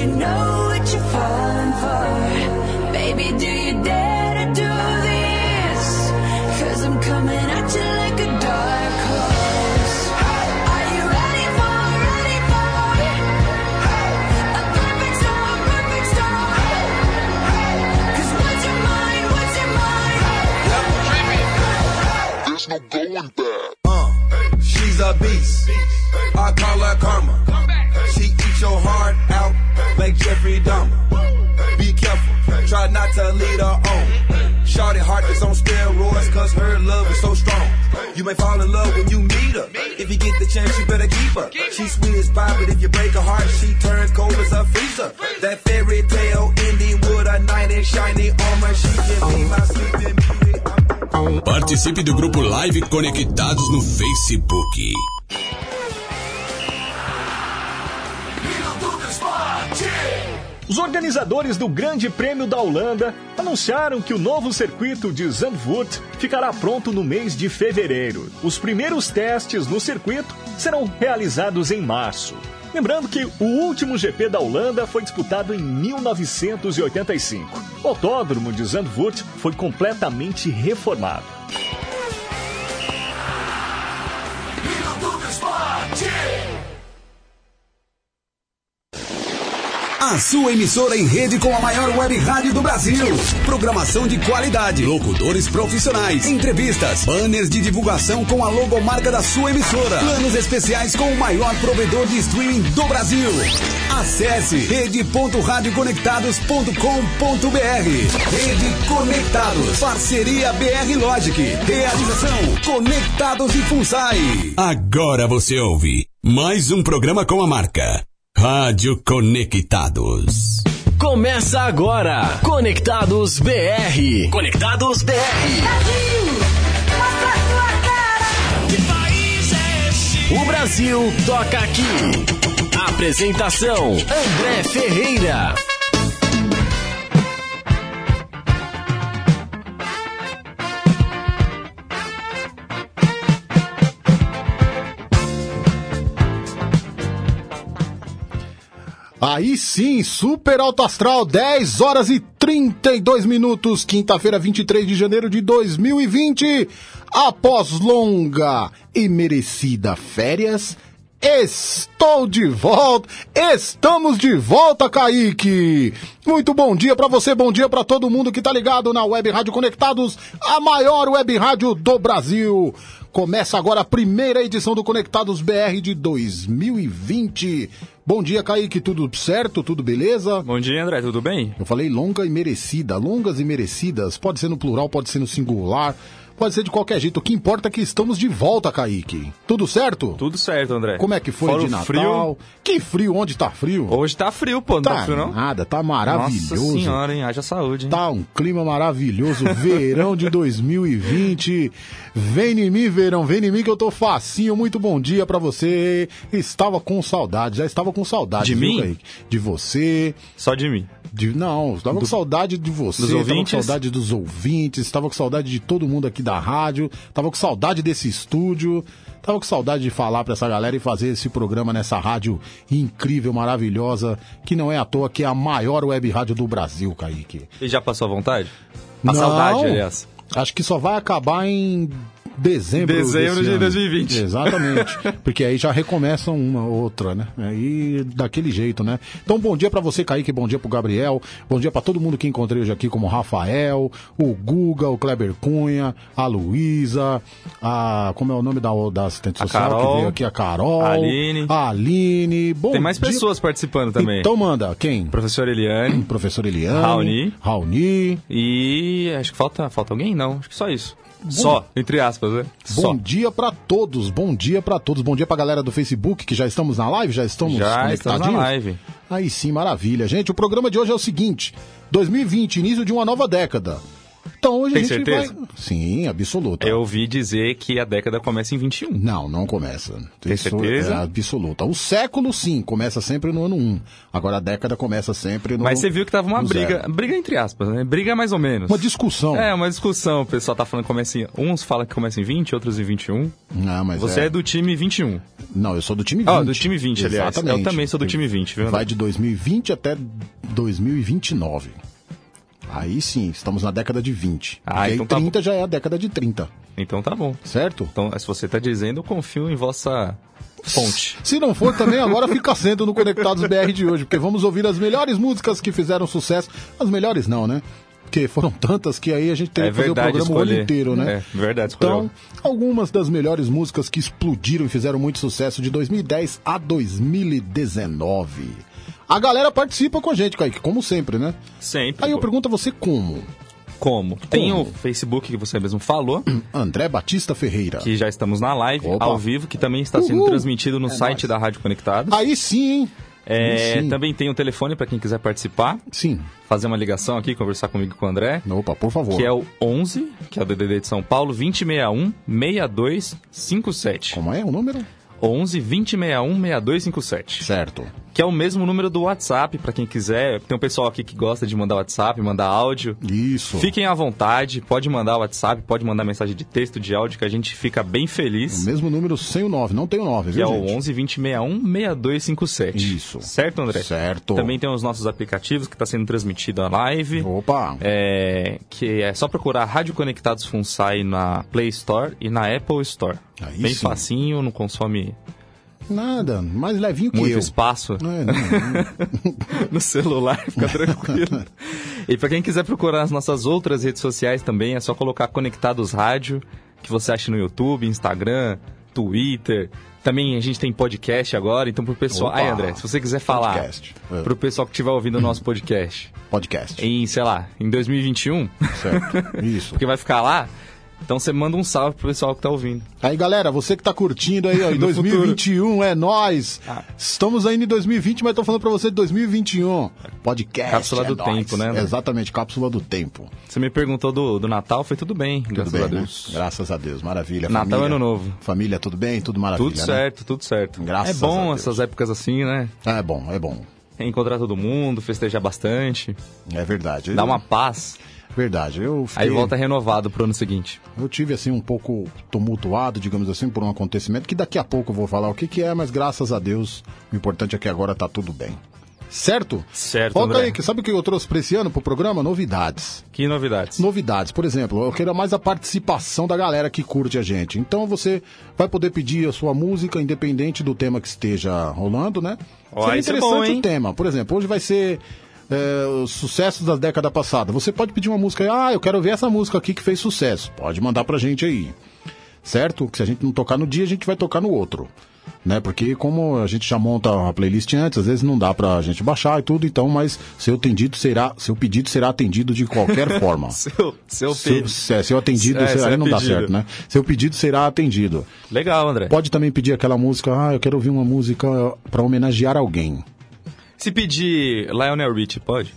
you know what you're falling for? Baby, do you dare to do this? Cause I'm coming at you like a dark horse. Are you ready for, ready for a perfect storm, perfect storm? Cause what's your mind, what's your mind? There's no going back. Uh, she's a beast. I call her karma. She eats your heart out like Jeffrey Dahmer. Be careful, try not to lead her on. Shorty heart is on steroids cause her love is so strong. You may fall in love when you meet her. If you get the chance, you better keep her. She's sweet as pie, but if you break her heart, she turns cold as a freezer. That fairy tale ending with a knight in shiny armor. She can be my sleeping beauty. Participe do grupo Live Conectados no Facebook. Os organizadores do Grande Prêmio da Holanda anunciaram que o novo circuito de Zandvoort ficará pronto no mês de fevereiro. Os primeiros testes no circuito serão realizados em março. Lembrando que o último GP da Holanda foi disputado em 1985. O autódromo de Zandvoort foi completamente reformado. A sua emissora em rede com a maior web rádio do Brasil. Programação de qualidade, locutores profissionais, entrevistas, banners de divulgação com a logomarca da sua emissora, planos especiais com o maior provedor de streaming do Brasil. Acesse rede.radioconectados.com.br. Rede Conectados, parceria BR Logic, realização Conectados e Funsai. Agora você ouve mais um programa com a marca Rádio Conectados. Começa agora, Conectados BR. Conectados BR. O Brasil toca aqui. Apresentação: André Ferreira. Aí sim, super alto astral, 10 horas e 32 minutos, quinta-feira, 23 de janeiro de 2020. Após longa e merecida férias, estou de volta. Estamos de volta, Kaique. Muito bom dia para você, bom dia para todo mundo que tá ligado na Web Rádio Conectados, a maior web rádio do Brasil. Começa agora a primeira edição do Conectados BR de 2020. Bom dia, Kaique, tudo certo? Tudo beleza? Bom dia, André, tudo bem? Eu falei longa e merecida, longas e merecidas. Pode ser no plural, pode ser no singular, pode ser de qualquer jeito. O que importa é que estamos de volta, Kaique. Tudo certo? Tudo certo, André. Como é que foi Fora de Natal? frio. Que frio? Onde tá frio? Hoje tá frio, pô, não tá, tá frio não? nada, tá maravilhoso. Nossa senhora, hein? Haja saúde, hein? Tá um clima maravilhoso, verão de 2020. Vem em mim, verão, vem em mim que eu tô facinho. Muito bom dia pra você. Estava com saudade, já estava com saudade. De viu, mim? Kaique? De você. Só de mim. De, não, estava com saudade de você, dos estava com saudade dos ouvintes, estava com saudade de todo mundo aqui da rádio, estava com saudade desse estúdio, estava com saudade de falar pra essa galera e fazer esse programa nessa rádio incrível, maravilhosa, que não é à toa que é a maior web rádio do Brasil, Kaique. E já passou a vontade? A Não. saudade, aliás. Acho que só vai acabar em dezembro. Dezembro de ano. 2020. Exatamente. Porque aí já recomeça uma outra, né? Aí daquele jeito, né? Então, bom dia pra você, Kaique. Bom dia pro Gabriel. Bom dia pra todo mundo que encontrei hoje aqui, como o Rafael, o Guga, o Kleber Cunha, a Luísa, a. Como é o nome da, da assistente A social Carol, que veio aqui? A Carol. a Aline. A Aline. Bom Tem mais dia- pessoas participando também. Então manda, quem? Professor Eliane. Professor Eliane. Raoni. Raoni. E acho que falta, falta alguém? Não, acho que só isso. Só, entre aspas, né? Bom Só. dia pra todos, bom dia pra todos, bom dia pra galera do Facebook que já estamos na live, já estamos Já estamos na live. Aí sim, maravilha. Gente, o programa de hoje é o seguinte: 2020, início de uma nova década. Então hoje Tem a gente certeza? vai. Sim, absoluta. Eu ouvi dizer que a década começa em 21. Não, não começa. Tem Isso certeza? É absoluta. O século, sim, começa sempre no ano 1. Agora a década começa sempre no. Mas você viu que tava uma briga, zero. briga entre aspas, né? Briga mais ou menos. Uma discussão. É, uma discussão. O pessoal tá falando que começa em... Uns falam que começa em 20, outros em 21. Não, mas Você é, do time 21. Não, eu sou do time 20. Ah, do time 20, aliás. Exatamente. Eu também sou do time 20, viu? Vai de 2020 até 2029. Aí sim, estamos na década de 20. Ah, e aí então tá 30 já é a década de 30, Então tá bom. certo? Então, se você tá dizendo, eu confio em vossa fonte. Se não for também, agora fica sendo no Conectados BR de hoje, porque vamos ouvir as melhores músicas que fizeram sucesso. As melhores não, né? Porque foram tantas que aí a gente teria É que fazer o programa o ano escolher. inteiro, né? É, verdade escolher. Então, algumas das melhores músicas que explodiram e fizeram muito sucesso de 2010 a 2019. A galera participa com a gente, Kaique, como sempre, né? Sempre. Aí eu pô. pergunto a você como? Como? Tem Como? o Facebook que você mesmo falou, André Batista Ferreira. que já estamos na live, Opa. ao vivo, que também está sendo Uhul. transmitido no É site nóis. da Rádio Conectado. Aí sim, hein? É, sim. também tem o telefone para quem quiser participar, Sim. fazer uma ligação aqui, conversar comigo e com o André. Opa, por favor. Que é o 11, que é o DDD de São Paulo, 2061 6257. Como é o número? 11 2061 6257. Certo. Que é o mesmo número do WhatsApp, para quem quiser. Tem um pessoal aqui que gosta de mandar WhatsApp, mandar áudio. Isso. Fiquem à vontade, pode mandar WhatsApp, pode mandar mensagem de texto, de áudio, que a gente fica bem O feliz. mesmo número sem o 9, não tem o 9, Que viu, é o gente? 11 2061 6257. Isso. Certo, André? Certo. Também tem os nossos aplicativos que está sendo transmitido a live. Opa. É, que é só procurar Rádio Conectados Funsai na Play Store e na Apple Store. Aí Bem sim. facinho, não consome Nada, mais levinho que muito eu. espaço É, não, não. no celular, fica tranquilo. e para quem quiser procurar as nossas outras redes sociais também, é só colocar Conectados Rádio, que você acha no YouTube, Instagram, Twitter. Também a gente tem podcast agora, então pro pessoal. Opa. Ai, André, se você quiser falar Podcast. É. pro pessoal que estiver ouvindo o nosso podcast Podcast. em, sei lá, em 2021, Certo. Isso. porque vai ficar lá, então você manda um salve pro pessoal que tá ouvindo. Aí, galera, você que tá curtindo aí, ó, em No 2021, é nós. Ah. Estamos ainda em 2020, mas tô falando pra você de 2021. Podcast. Cápsula é do nóis. tempo, né, André? Exatamente, cápsula do tempo. Você me perguntou do, do Natal, foi tudo bem, Tudo graças bem, a né? Deus. Graças a Deus, maravilha. Natal família, e Ano Novo. Família, tudo bem? Tudo maravilha, Tudo né? certo, tudo certo. Graças é bom essas épocas assim, né? É bom, é bom. Encontrar todo mundo, festejar bastante, É verdade. dar uma paz. Verdade, eu fiquei... Aí volta renovado pro ano seguinte. Eu tive assim um pouco tumultuado, digamos assim, por um acontecimento que daqui a pouco eu vou falar o que, que é, mas graças a Deus, o importante é que agora tá tudo bem. Certo? Certo, André. Kaique, sabe o que eu trouxe pra esse ano pro programa? Novidades. Que novidades? Novidades, por exemplo, eu quero mais a participação da galera que curte a gente. Então você vai poder pedir a sua música, independente do tema que esteja rolando, né? Ó, Seria isso é interessante bom, hein? o tema. Por exemplo, hoje vai ser é, os sucessos da década passada. Você pode pedir uma música, ah, eu quero ver essa música aqui que fez sucesso. Pode mandar pra gente aí. Certo? Que se a gente não tocar no dia, a gente vai tocar no outro. Né? Porque como a gente já monta a playlist antes, às vezes não dá pra gente baixar e tudo, então, mas seu pedido será, seu pedido será atendido de qualquer forma. Seu, seu Seu, pedido. se- seu atendido, É, será- seu aí não dá pedido. certo, né? Seu pedido será atendido. Legal, André. Pode também pedir aquela música, ah, eu quero ouvir uma música pra homenagear alguém. Se pedir Lionel Richie, pode?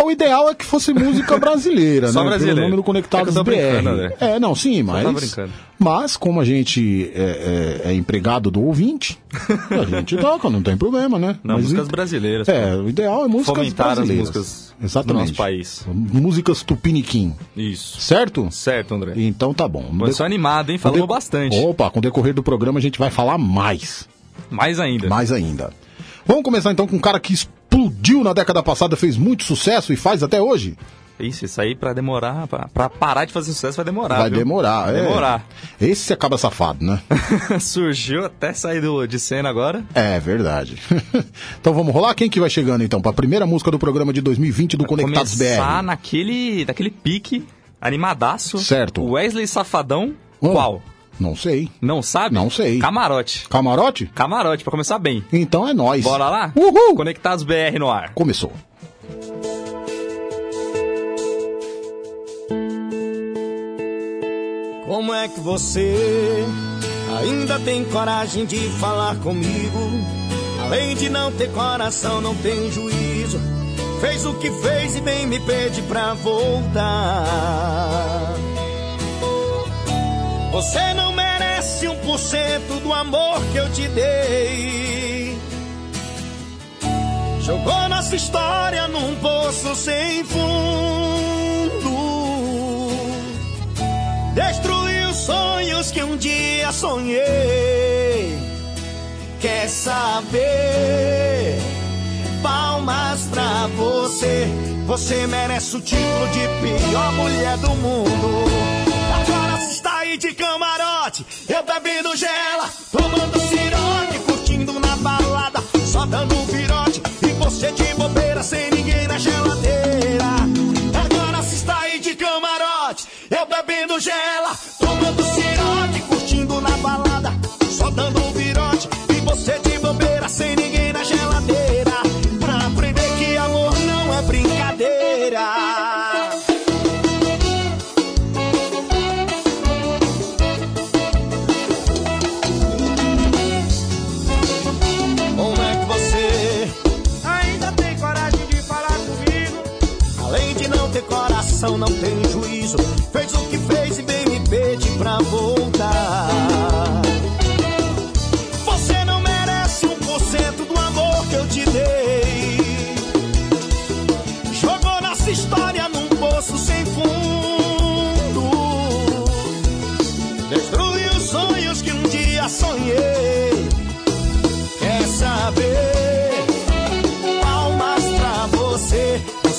O ideal é que fosse música brasileira, Só né? brasileira. Pelo nome do Conectados É BR. André. É, não, sim, mas. Mas, como a gente é, é- é empregado do ouvinte, a gente toca, não tem problema, né? Não, Mas músicas brasileiras. É, o ideal é músicas Fomentar as brasileiras. músicas Exatamente. do nosso país. Músicas tupiniquim, Isso. certo? Certo, André. Então tá bom. Mas sou animado, hein? Falamos deco- bastante. Opa, com o decorrer do programa a gente vai falar mais. Mais ainda. Mais ainda. Vamos começar então com um cara que explodiu na década passada, fez muito sucesso e faz até hoje? Isso, isso aí pra demorar, pra, pra parar de fazer sucesso vai demorar. vai viu? demorar, Vai é. demorar. Esse acaba safado, né? Surgiu até sair do, de cena agora. É verdade. então vamos rolar? Quem que vai chegando então para a primeira música do programa de 2020 do Conectados Começar BR? naquele, naquele pique animadaço. Certo. Wesley Safadão. Oh. Qual? Não sei. Não sabe? Não sei. Camarote. Camarote? Camarote, pra começar bem. Então é nós. Bora lá? Uhul! Conectados BR no ar. Começou. Como é que você ainda tem coragem de falar comigo? Além de não ter coração, não tem juízo. Fez o que fez e bem me pede pra voltar. Você não merece um por cento do amor que eu te dei. Jogou nossa história num poço sem fundo. Destruiu sonhos que um dia sonhei. Quer saber? Palmas pra você. Você merece o título de pior mulher do mundo. Aí de camarote, eu bebendo gela, tomando ciroque, curtindo na balada, só dando um virote. E você de bobeira, sem ninguém na geladeira. Agora se está aí de camarote, eu bebendo gela, tomando ciroque, curtindo na balada, só dando um virote. E você de bobeira, sem ninguém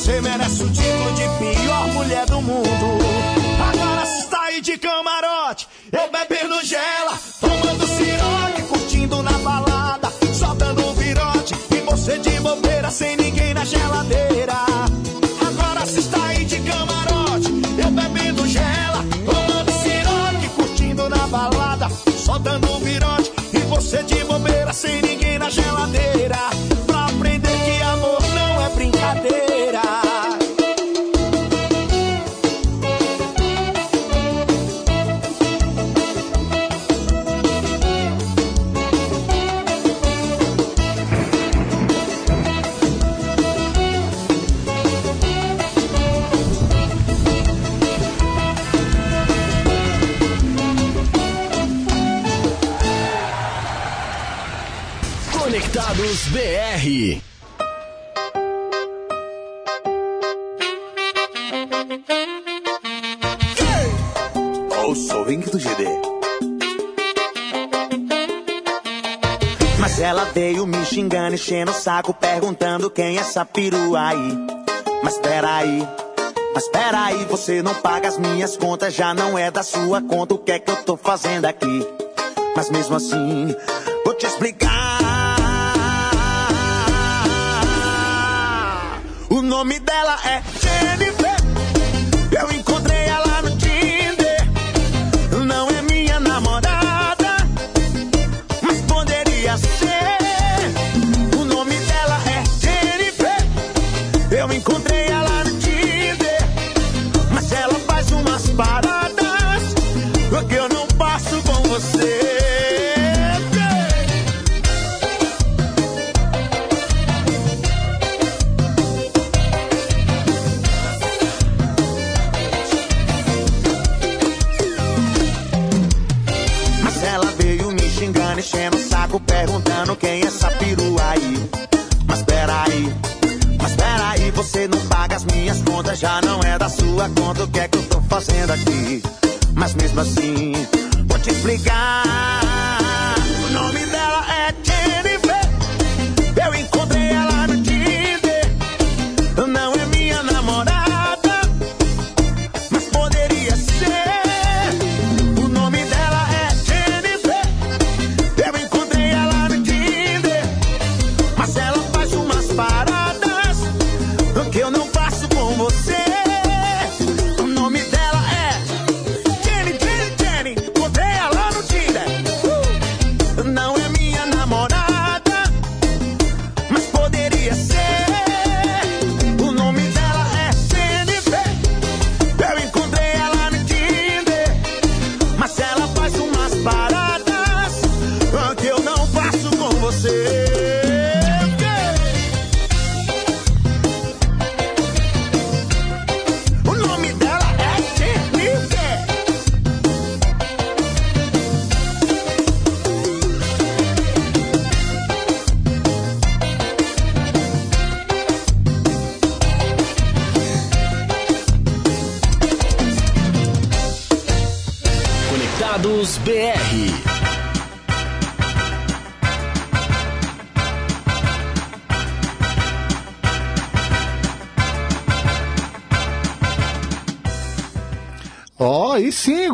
você. Merece o título de pior mulher do mundo. Agora aí de camarote, eu bebendo gela, essa perua aí. Mas peraí, mas peraí, você não paga as minhas contas, já não é da sua conta, o que é que eu tô fazendo aqui? Mas mesmo assim, vou te explicar. O nome dela é Jennifer. Eu Mesmo assim, vou te explicar.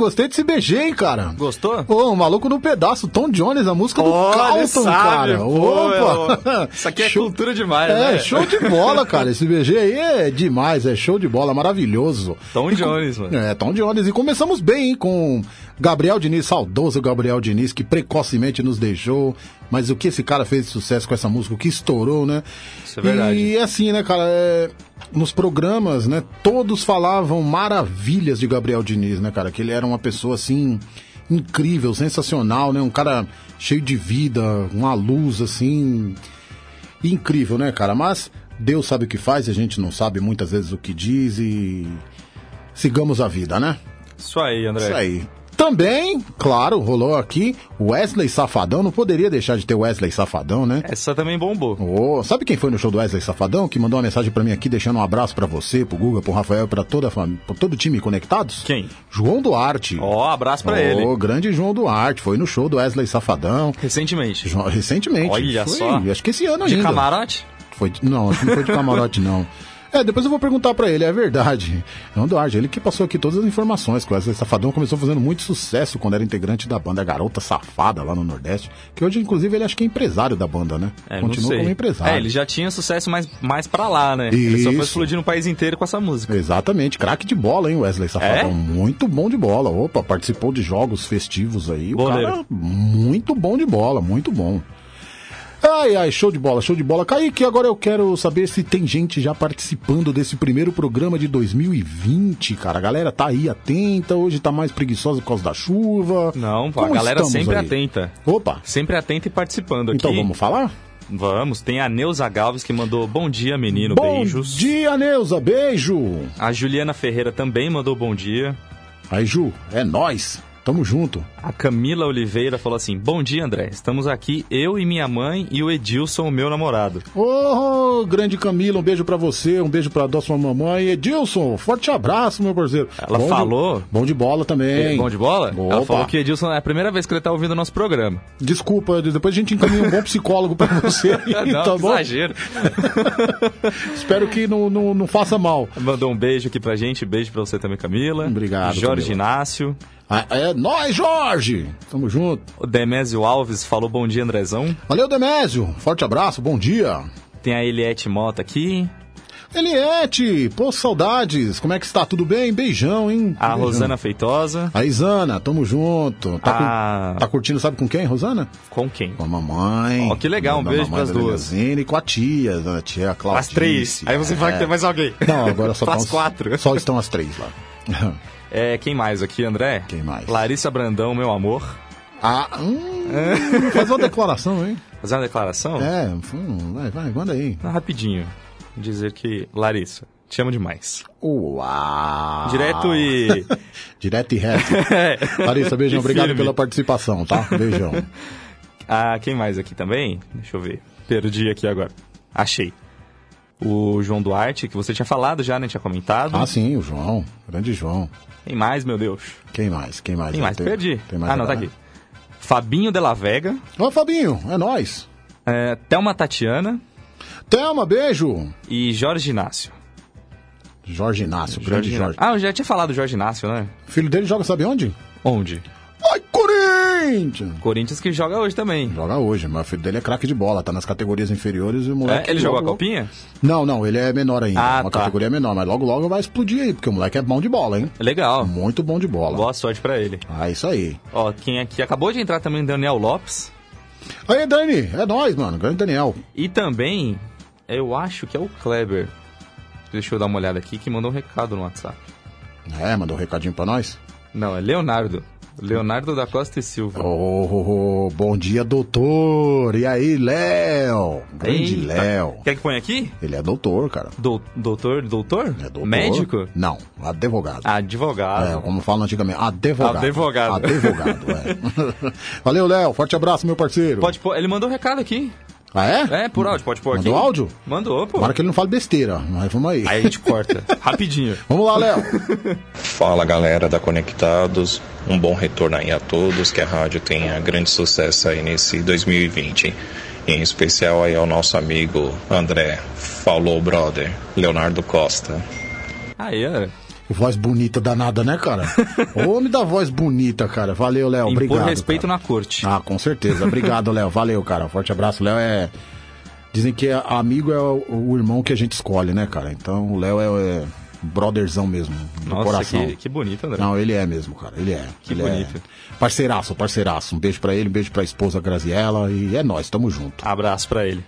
Gostei desse BG, hein, cara. Gostou? Ô, o maluco no pedaço, Tom Jones, a música do Carlton, cara. Opa! Isso aqui é Show- cultura demais, É, né? show de bola, cara. Esse BG aí é demais, é show de bola, maravilhoso. Tom E com- Jones, mano. É, Tom Jones. E começamos bem, hein, com Gabriel Diniz, saudoso Gabriel Diniz, que precocemente nos deixou. Mas o que esse cara fez de sucesso com essa música, o que estourou, né? Isso é verdade. E assim, né, cara, é, nos programas, né, todos falavam maravilhas de Gabriel Diniz, né, cara? Que ele era uma pessoa, assim, incrível, sensacional, né? Um cara cheio de vida, uma luz, assim, incrível, né, cara? Mas Deus sabe o que faz, a gente não sabe muitas vezes o que diz e sigamos a vida, né? Isso aí, André. Isso aí. Também, claro, rolou aqui Wesley Safadão, não poderia deixar de ter Wesley Safadão, né? Essa também bombou. Ô, sabe quem foi no show do Wesley Safadão? Que mandou uma mensagem pra mim aqui, deixando um abraço pra você, pro Guga, pro Rafael, pra toda a família, pra todo o time conectados? Quem? João Duarte. Ó, abraço pra Ô, ele. grande João Duarte, foi no show do Wesley Safadão. Recentemente. Jo- Recentemente. Olha Foi, só. Acho que esse ano De ainda. camarote? Foi de- não, acho que não foi de camarote, não. É, depois eu vou perguntar pra ele, é verdade. João Duarte, ele que passou aqui todas as informações, que o Wesley Safadão começou fazendo muito sucesso quando era integrante da banda Garota Safada lá no Nordeste, que hoje, inclusive, ele acho que é empresário da banda, né? É, Continua como empresário. É, ele já tinha sucesso mais, mais pra lá, né? Ele só foi Isso. explodir no país inteiro com essa música. Exatamente, craque de bola, hein, Wesley Safadão. É? Muito bom de bola. Opa, participou de jogos festivos aí. O Goleiro. cara, muito bom de bola, muito bom. Ai, ai, show de bola, show de bola. Kaique, agora eu quero saber se tem gente já participando desse primeiro programa de 2020, cara. A galera tá aí atenta, hoje tá mais preguiçosa por causa da chuva. Não, pô, a galera sempre aí? atenta. Opa, Sempre atenta e participando aqui. então vamos falar? Vamos. Tem a Neuza Galves que mandou bom dia, menino. bom beijos. dia, Neuza, beijo. A Juliana Ferreira também mandou bom dia. Aí, Ju, é nós. Tamo junto. A Camila Oliveira falou assim: Bom dia, André. Estamos aqui, eu e minha mãe e o Edilson, meu namorado. Ô, grande Camila, um beijo pra você, um beijo pra sua mamãe. Edilson, forte abraço, meu parceiro. Ela Bom de- falou- bom de bola também. Bom de bola? Ela Opa. falou que Edilson é a primeira vez que ele tá ouvindo o nosso programa. Desculpa, depois a gente encaminha um bom psicólogo pra você, Não, tá bom? exagero. Espero que não, não, não faça mal. Mandou um beijo aqui pra gente, beijo pra você também, Camila. Obrigado, Jorge Camila. Inácio. Ah, É nós, Jorge! Tamo junto. O Demésio Alves falou bom dia, Andrezão. Valeu, Demésio. Forte abraço, bom dia. Tem a Eliette Mota aqui. Eliette, pô, saudades. Como é que está? Tudo bem? Beijão, hein? A Beijão. Rosana Feitosa. A Isana, tamo junto. Tá, com- tá curtindo, sabe com quem, Rosana? Com quem? Com a mamãe. Ó, que legal, um beijo pras duas. E com a tia, a tia Claudice. As três. Aí você fala que tem mais alguém. Não, agora só estão, quatro. Só estão as três lá. É, quem mais aqui, André? Quem mais? Larissa Brandão, meu amor. Ah, hum, faz uma declaração, hein? Fazer uma declaração? É, hum, vai, vai, manda aí. Ah, Rapidinho. Dizer que, Larissa, te amo demais. Uau! Direto e. Direto e reto. Larissa, beijão, obrigado firme. pela participação, tá? Beijão. Ah, quem mais aqui também? Deixa eu ver. Perdi aqui agora. Achei. O João Duarte, que você tinha falado já, né? Tinha comentado. Ah, sim, o João. Grande João. Quem mais, meu Deus? Quem mais? Quem mais? Quem mais? Tem- Perdi. Tem mais ah, não, tá aqui. Fabinho de la Vega. Ô, Fabinho, é nóis. É, Thelma Tatiana Thelma, beijo. e Jorge Inácio. Jorge Inácio, grande Inácio. Jorge. Ah, eu já tinha falado do Jorge Inácio, né? O filho dele joga, sabe onde? Onde? Ai, Corinthians! Corinthians que joga hoje também. Joga hoje, mas o filho dele é craque de bola, tá nas categorias inferiores e o moleque. É, ele jogou a copinha? Não, não, ele é menor ainda. Ah, uma tá. categoria menor, mas logo logo vai explodir aí, porque o moleque é bom de bola, hein? Legal. Muito bom de bola. Boa sorte pra ele. Ah, isso aí. Ó, quem aqui acabou de entrar também, Daniel Lopes. Aí, Dani, é nóis, mano. Grande Daniel. E também, eu acho que é o Kleber. Deixa eu dar uma olhada aqui, que mandou um recado no WhatsApp. É, mandou um recadinho pra nós. Não, é Leonardo. Leonardo da Costa e Silva. Ô, ô, ô, bom dia, doutor. E aí, Léo? Grande. Léo. Quer que ponha aqui? Ele é doutor, cara. Dou- doutor, doutor? É doutor. Médico? Não, advogado. Advogado. É, como falam antigamente, advogado. Advogado. Advogado, é. Valeu, Léo. Forte abraço, meu parceiro. Pode pôr, ele mandou um recado aqui. Ah, é? É, por áudio, pode pôr aqui. Mandou áudio? Mandou, pô. Tomara que ele não fale besteira, mas vamos aí. Aí a gente corta, rapidinho. Vamos lá, Léo. Fala galera da Conectados, um bom retorno aí a todos, que a rádio tenha grande sucesso aí nesse 2020. Em especial aí ao nosso amigo André, falou brother, Leonardo Costa. Aí, é. Voz bonita danada, né, cara? Homem da voz bonita, cara. Valeu, Léo. Obrigado. respeito na corte. Ah, com certeza. Obrigado, Léo. Valeu, cara. Forte abraço. Léo é. Dizem que é- amigo é o, irmão que a gente escolhe, né, cara? Então o Léo é, é brotherzão mesmo. Do Nossa, coração. que, que bonito, André. Não, ele é mesmo, cara. Ele é. Que Ele bonito. É parceiraço, parceiraço. Um beijo pra ele, um beijo pra esposa Graziella. E é nós, tamo junto. Abraço pra ele.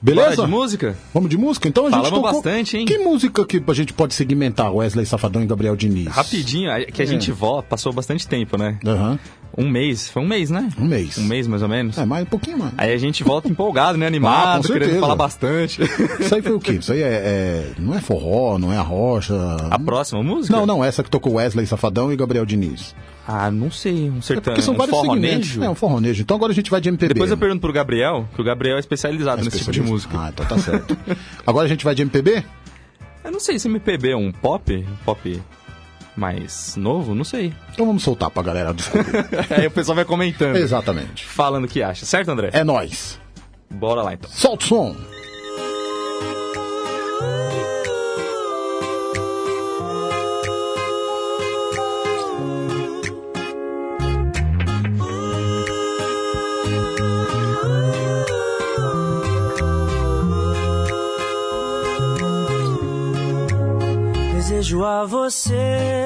Beleza? Bora de música? Vamos de música? Então a gente Falamos tocou... bastante, hein? Que música que a gente pode segmentar? Wesley Safadão e Gabriel Diniz. Rapidinho, é que a É. gente volta, passou bastante tempo, né? Aham. Um mês, foi um mês, né? Um mês. Um mês mais ou menos. É, mais um pouquinho mais. Aí a gente volta empolgado, né? Ah, Animado, com querendo falar bastante. Isso aí foi o quê? Isso aí é, é- Não é forró, não é a rocha. A próxima música? Não, não, essa que tocou Wesley Safadão e Gabriel Diniz. Ah, não sei, um É sertão, porque são um vários segmentos. forronejo? É, um forronejo. Então agora a gente vai de MPB. Depois eu pergunto pro Gabriel, que o Gabriel é especializado nesse tipo de música. Ah, então tá certo. agora a gente vai de MPB? Eu não sei se MPB é um pop, um pop mais novo, não sei. Então vamos soltar pra galera descobrir. Aí o pessoal vai comentando. Exatamente. Falando o que acha, certo, André? É nóis. Bora lá então. Solta o som. Desejo a você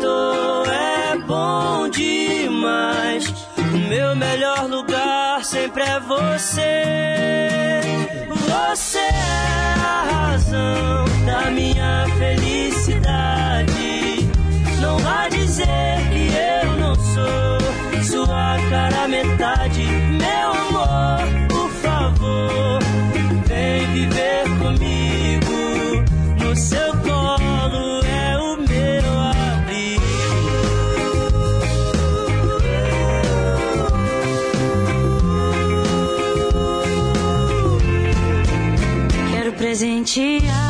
Toa é bom demais. O meu melhor lugar sempre é você. Você é a razão da minha felicidade. Não vá dizer que eu não sou sua cara metade. Meu amor, por favor, vem viver comigo. Presentear com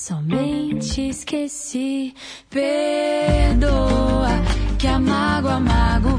somente esqueci. Perdoa, que a mágoa amaga o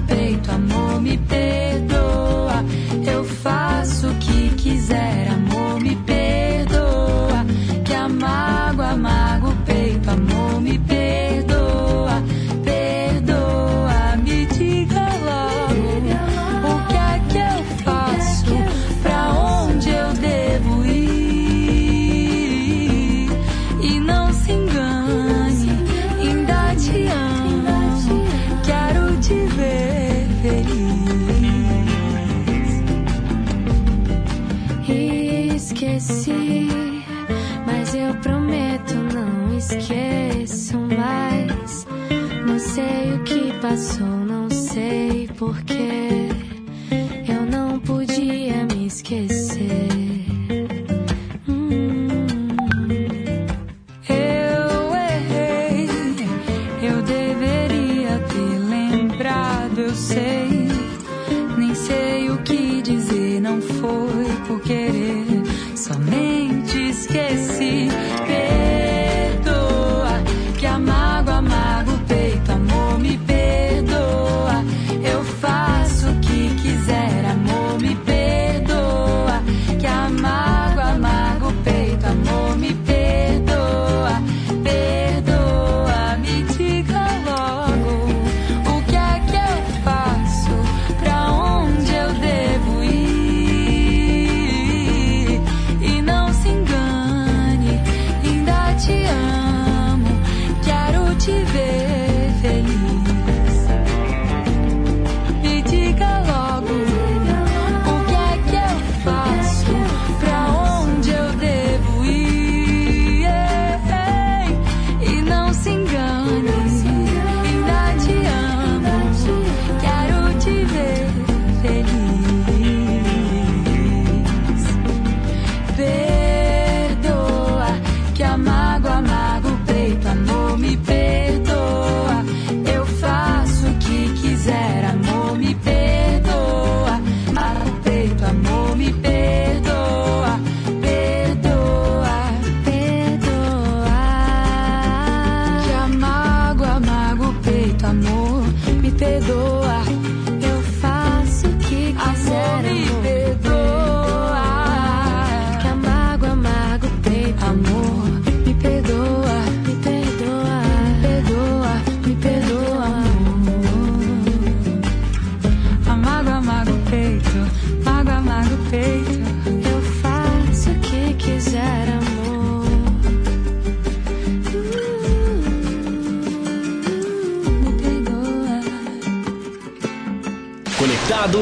sei o que passou, não sei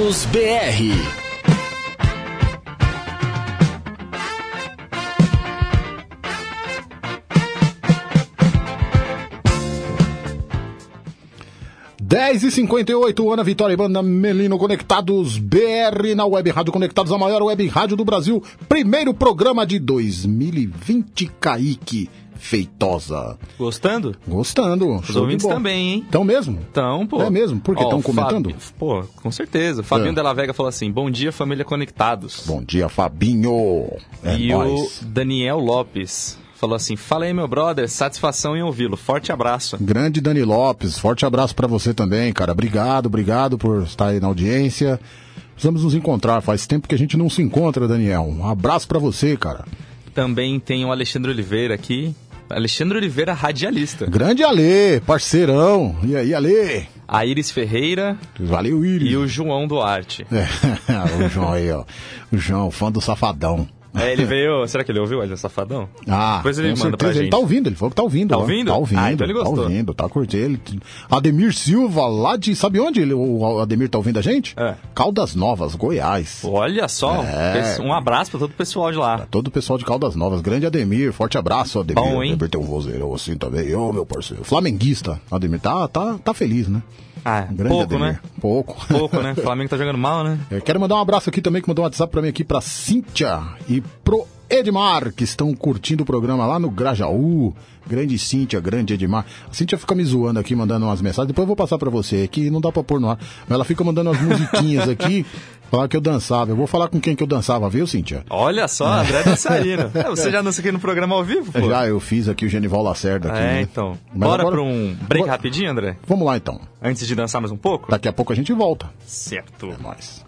Conectados BR. Dez e 58 Ana Vitória e Banda Melino Conectados BR na Web Rádio Conectados, a maior web rádio do Brasil. Primeiro programa de 2020, Kaique Feitosa. Gostando? Gostando. Os ouvintes também, hein? Então mesmo? Então, pô. É mesmo? Por quê? Ó, Tão o comentando? Fabi- Pô, com certeza. Fabinho É. Della Vega falou assim: Bom dia, família Conectados. Bom dia, Fabinho. É e nóis. o Daniel Lopes falou assim: Fala aí, meu brother, satisfação em ouvi-lo. Forte abraço. Grande Dani Lopes, forte abraço pra você também, cara. Obrigado, obrigado por estar aí na audiência. Precisamos nos encontrar, faz tempo que a gente não se encontra, Daniel. Um abraço pra você, cara. Também tem o Alexandre Oliveira aqui. Alexandre Oliveira, radialista. Grande Ale, parceirão. E aí, Ale? A Iris Ferreira Valeu, Iris. e o João Duarte. É, o João aí, ó. O João, fã do Safadão. É, ele veio. Será que ele ouviu Wesley Safadão? Ah, Depois ele manda pra certeza. gente. Ele tá ouvindo, ele falou que tá ouvindo. Tá ó. ouvindo? Tá ouvindo. Ah, então ele gostou. Tá ouvindo, tá curtindo. Ele... Ademir Silva, lá de. Sabe onde ele, o Ademir tá ouvindo a gente? É. Caldas Novas, Goiás. Olha só, É. um abraço pra todo o pessoal de lá. Todo o pessoal de Caldas Novas. Grande Ademir, forte abraço, Ademir. Bom, hein? Ademir tem um vozeirão assim também. Ô, meu parceiro. Flamenguista. Ademir tá, tá, tá feliz, né? Ah, Grande pouco, Ademir. né? Pouco. Pouco, né? O Flamengo tá jogando mal, né? Eu quero mandar um abraço aqui também, que mandou um WhatsApp pra mim aqui, pra Cíntia e pro Edmar, que estão curtindo o programa lá no Grajaú. Grande Cíntia, grande Edmar. A Cíntia fica me zoando aqui, mandando umas mensagens. Depois eu vou passar pra você, que não dá pra pôr no ar. Mas ela fica mandando umas musiquinhas aqui, falar que eu dançava. Eu vou falar com quem que eu dançava, viu, Cíntia? Olha só, André Dançarino. É, você já dança aqui no programa ao vivo, pô? Já eu fiz aqui o Genival Lacerda. Aqui, É, né? então. Mas Bora agora- pra um break Bora- rapidinho, André? Vamos lá então. Antes de dançar mais um pouco? Daqui a pouco a gente volta. Certo. É nóis.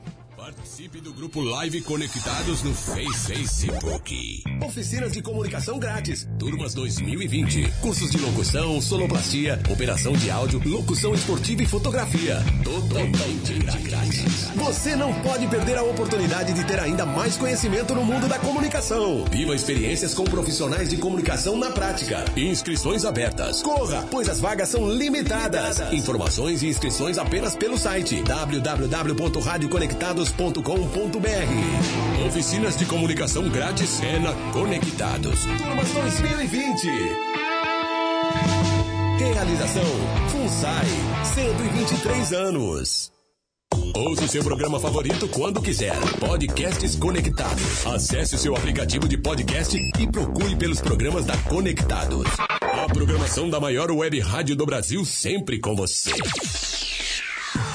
Participe do grupo Live Conectados no Face- Facebook. Oficinas de comunicação grátis. Turmas 2020. Cursos de locução, sonoplastia, operação de áudio, locução esportiva e fotografia. Totalmente grátis. Você não pode perder a oportunidade de ter ainda mais conhecimento no mundo da comunicação. Viva experiências com profissionais de comunicação na prática. Inscrições abertas. Corra, pois as vagas são limitadas. Informações e inscrições apenas pelo site www.radioconectados.com.br. Oficinas de comunicação grátis é na Conectados. Turmas 2020. Realização FUNSAI, 123 anos. Ouça o seu programa favorito quando quiser. Podcasts Conectados. Acesse o seu aplicativo de podcast e procure pelos programas da Conectados. A programação da maior web rádio do Brasil sempre com você.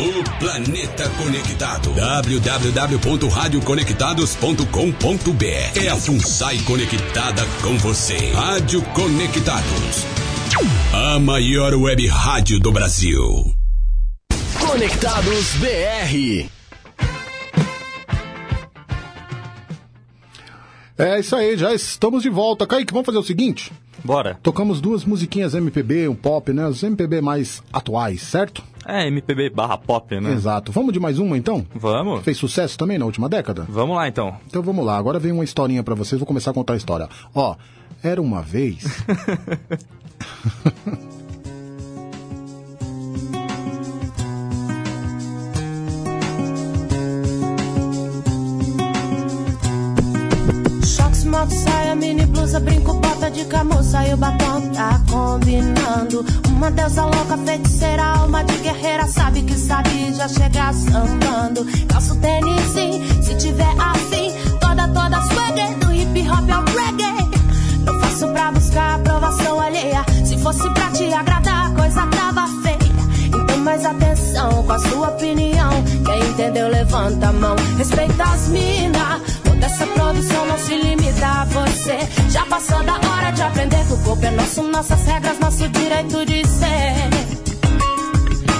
O planeta conectado. www.radioconectados.com.br É a FUNSAI conectada com você. Rádio Conectados. A maior web rádio do Brasil. Conectados BR. É isso aí, já estamos de volta. Kaique, vamos fazer o seguinte? Bora. Tocamos duas musiquinhas MPB, um pop, né? Os MPB mais atuais, certo? É, MPB barra pop, né? Exato. Vamos de mais uma então? Vamos. Fez sucesso também na última década? Vamos lá então. Então vamos lá, agora vem uma historinha pra vocês, vou começar a contar a história. Ó, era uma vez. Moto, saia, mini blusa, brinco, bota de camuça e o batom tá combinando. Uma deusa louca, feiticeira, alma de guerreira, sabe que sabe já chegar sambando. Calço tênis, sim, se tiver assim, toda, toda swagger, do hip hop ao reggae. Não faço pra buscar aprovação alheia, se fosse pra te agradar, a coisa tava feia. Então mais atenção com a sua opinião. Quem entendeu, levanta a mão. Respeita as minas. Toda essa produção não se limita a você. Já passou da hora de aprender que o corpo é nosso, nossas regras, nosso direito de ser.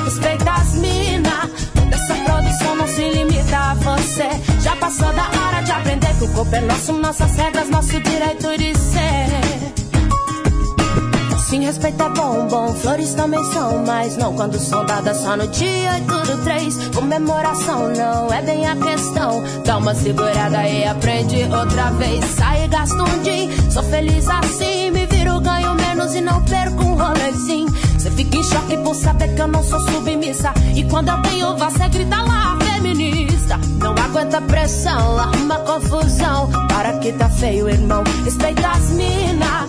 Respeita as minas. Toda essa produção não se limita a você. Já passou da hora de aprender que o corpo é nosso, nossas regras, nosso direito de ser. Sim, respeito é bom, bom. Flores também são, mas não quando são dadas só no dia 8 do 3. Comemoração não é bem a questão. Dá uma segurada e aprende outra vez. Sai e gasta um din. Sou feliz assim, me viro, ganho menos e não perco um rolezinho. Cê fica em choque por saber que eu não sou submissa. E quando eu tenho voz, cê grita lá, feminista. Não aguenta pressão, arruma confusão. Para que tá feio, irmão. Respeita as mina.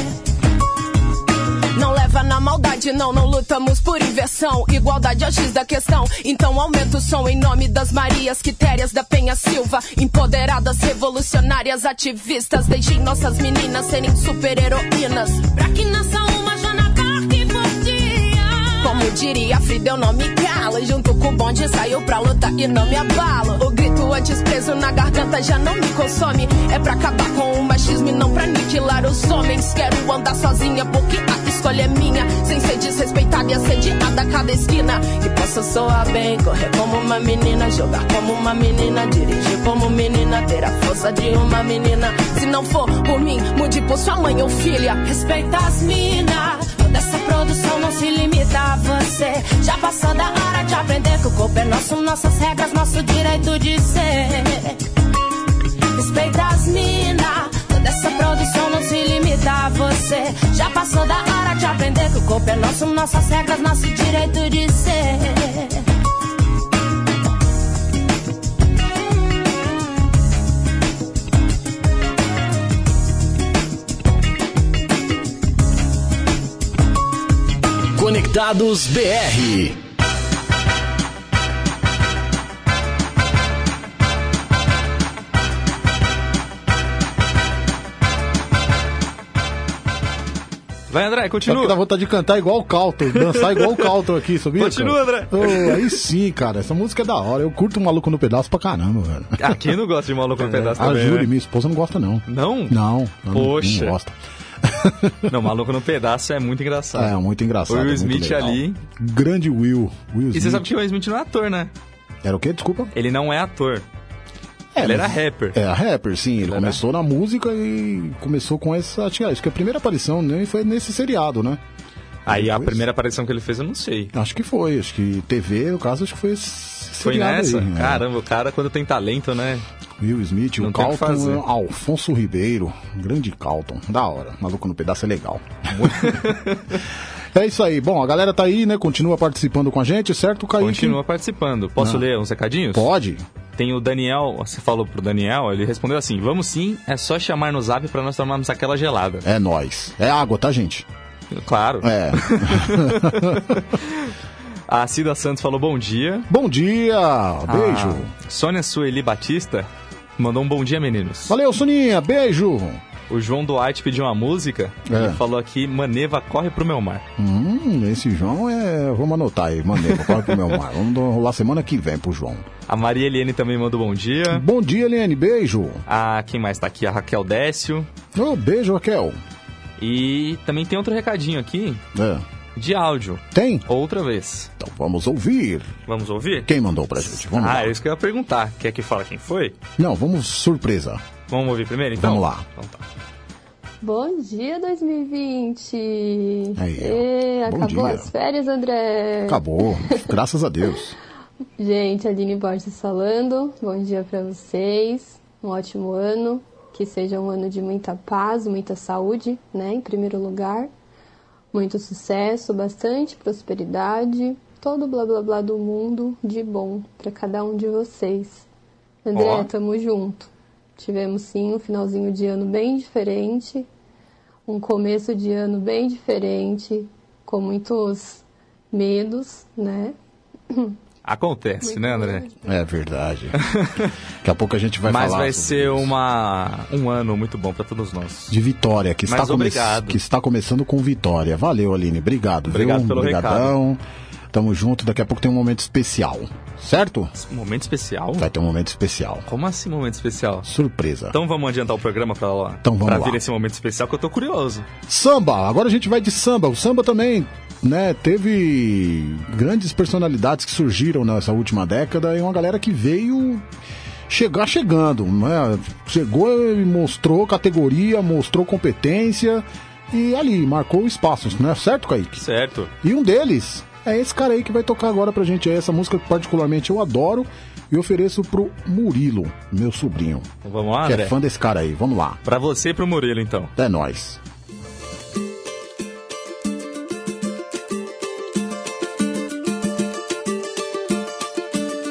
Não leva na maldade, não, não lutamos por inversão. Igualdade é o X da questão. Então aumenta o som em nome das Marias Quitérias da Penha Silva. Empoderadas, revolucionárias, ativistas. Deixem nossas meninas serem super-heroínas. Pra que nasça uma Joana Dark por dia. Como diria Frida, eu não me calo. Junto com o bonde saiu pra lutar e não me abalo. O grito antes preso na garganta já não me consome. É pra acabar com o machismo e não pra aniquilar os homens. Quero andar sozinha porque a escolha é minha. Sem ser desrespeitada e assediada a cada esquina. Que possa soar bem, correr como uma menina, jogar como uma menina, dirigir como menina, ter a força de uma menina. Se não for por mim, mude por sua mãe ou filha. Respeita as minas. Toda essa produção não se limita a você. Já passou da hora de aprender que o corpo é nosso, nossas regras, nosso direito de ser. Respeita as mina. Essa produção não se limita a você. Já passou da hora de aprender que o corpo é nosso, nossas regras, nosso direito de ser. Conectados BR. Vai, André, que continua. dá vontade de cantar igual o Calton, dançar igual o Calton aqui, sabia? Continua, cara? André. Ô, aí sim, cara, essa música é da hora. Eu curto o maluco no pedaço pra caramba, velho. Ah, quem não gosta de maluco no pedaço a também, Júlia, né? minha esposa, não gosta, não. Não? Não, Poxa. não gosta. Não, maluco no pedaço é muito engraçado. É, muito engraçado. O Will é Smith ali. Grande Will. Will E Smith. você sabe que o Will Smith não é ator, né? Era o quê? Desculpa? Ele não é ator. É, ele era rapper. É, rapper, sim. Ele, Ele começou na música e começou com essa. Acho que- a primeira aparição nem foi nesse seriado, né? Aí a Depois- primeira aparição que ele fez eu não sei. Acho que foi. Acho que TV, no caso, acho que foi esse Foi nessa? aí, né? Caramba, o cara quando tem talento, né? Will Smith, Não o o Calton, fazer. Alfonso Ribeiro, grande Calton, da hora, maluco no pedaço é legal. é isso aí, bom, a galera tá aí, né, continua participando com a gente, certo, Kaique? Continua participando. Posso Não. ler uns recadinhos? Pode. Tem o Daniel, você falou pro Daniel, ele respondeu assim: Vamos sim, é só chamar no zap pra nós tomarmos aquela gelada. É nós. É água, tá, gente? Claro. É. A Cida Santos falou bom dia. Bom dia, beijo. A Sônia Sueli Batista mandou um bom dia, meninos. Valeu, Soninha, beijo. O João Duarte pediu uma música. É. Ele falou aqui: Maneva corre pro meu mar. Hum, esse João é. Vamos anotar aí, mandei, corre pro meu mar. Vamos rolar semana que vem pro João. A Maria Eliane também mandou bom dia. Bom dia, Eliane, beijo. A quem mais tá aqui? A Raquel Décio. Ô, beijo, Raquel. E também tem outro recadinho aqui É. de áudio. Tem? Outra vez. Então vamos ouvir. Vamos ouvir? Quem mandou pra gente? Vamos ah, lá. é isso que eu ia perguntar. Quer que fala quem foi? Não, vamos surpresa. Vamos ouvir primeiro, então? Vamos lá. Então tá. Bom dia, 2020! Aí, acabou dia. as férias, André? Acabou, graças a Deus. Gente, Aline Borges falando. Bom dia pra vocês. Um ótimo ano. Que seja um ano de muita paz, muita saúde, né? Em primeiro lugar. Muito sucesso, bastante prosperidade. Todo blá blá blá do mundo de bom pra cada um de vocês. André, Ó. tamo junto. Tivemos sim um finalzinho de ano bem diferente, um começo de ano bem diferente, com muitos medos, né? Acontece, né, André? É verdade. Daqui a pouco a gente vai Mas falar vai sobre ser isso. uma, um ano muito bom pra todos nós. de vitória, que está, Mas come- que está começando com vitória. Valeu, Aline. Obrigado. Obrigado viu? pelo Obrigadão. Tamo junto. Daqui a pouco tem um momento especial. Certo? Momento especial? Vai ter um momento especial. Como assim momento especial? Surpresa. Então vamos adiantar o programa pra lá. Então vamos pra lá. vir esse momento especial que eu tô curioso. Samba, agora a gente vai de samba. O samba também, né, teve grandes personalidades que surgiram nessa última década e uma galera que veio chegar chegando, né? Chegou e mostrou categoria, mostrou competência e ali marcou espaços, né? Certo, Kaique? Certo. E um deles É esse cara aí que vai tocar agora pra gente. É essa música que particularmente eu adoro e ofereço pro Murilo, meu sobrinho. Então vamos lá, que André? é fã desse cara aí. Vamos lá. Pra você e pro Murilo, então. É nóis.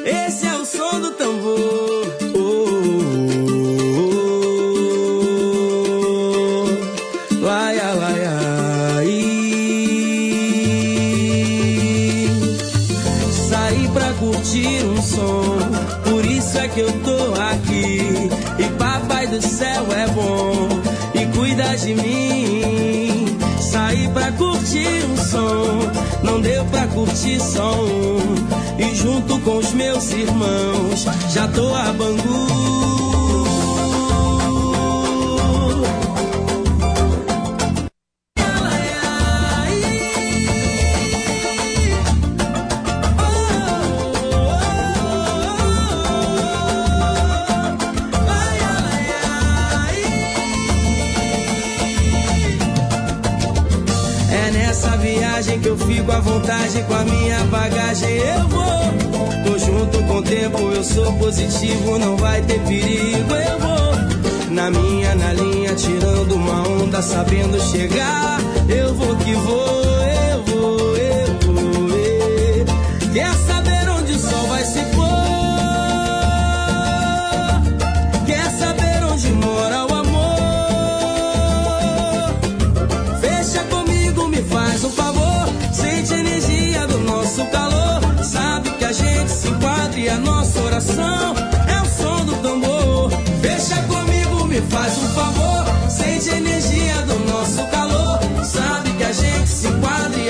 Esse é o som do cuida de mim. Saí pra curtir um som, não deu pra curtir só um. E junto com os meus irmãos, já tô a Bangu. Positivo, não vai ter perigo. Eu vou, na minha, na linha, tirando uma onda, sabendo chegar. Eu vou que vou, eu vou, eu vou. eh. Quer saber onde o sol vai se pôr? Quer saber onde mora o amor? Fecha comigo, me faz um favor. Sente a energia do nosso calor. Sabe que a gente se enquadra e a nossa oração faz um favor. Sente a energia do nosso calor. Sabe que a gente se enquadra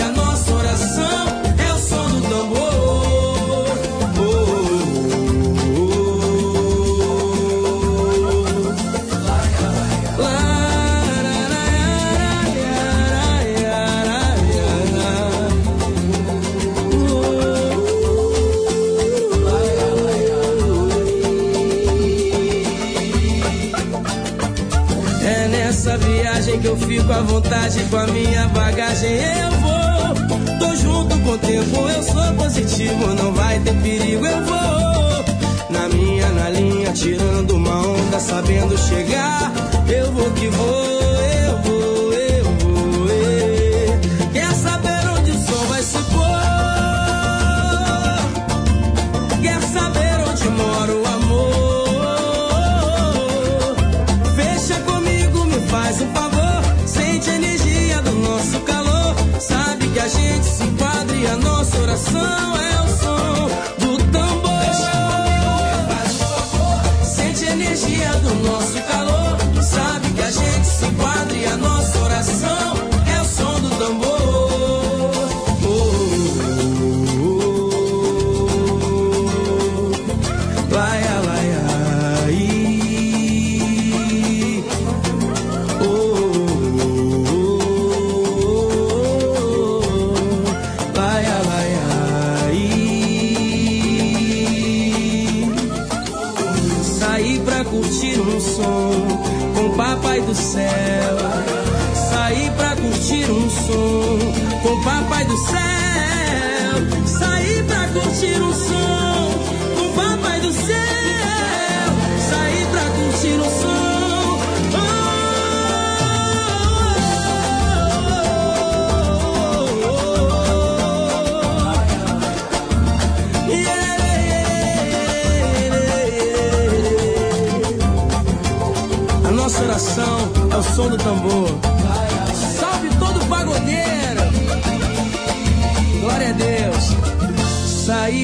fico à vontade com a minha bagagem. Eu vou, tô junto com o tempo, eu sou positivo, não vai ter perigo. Eu vou, na minha, na linha, tirando uma onda, sabendo chegar. Eu vou que vou, eu vou, nosso calor.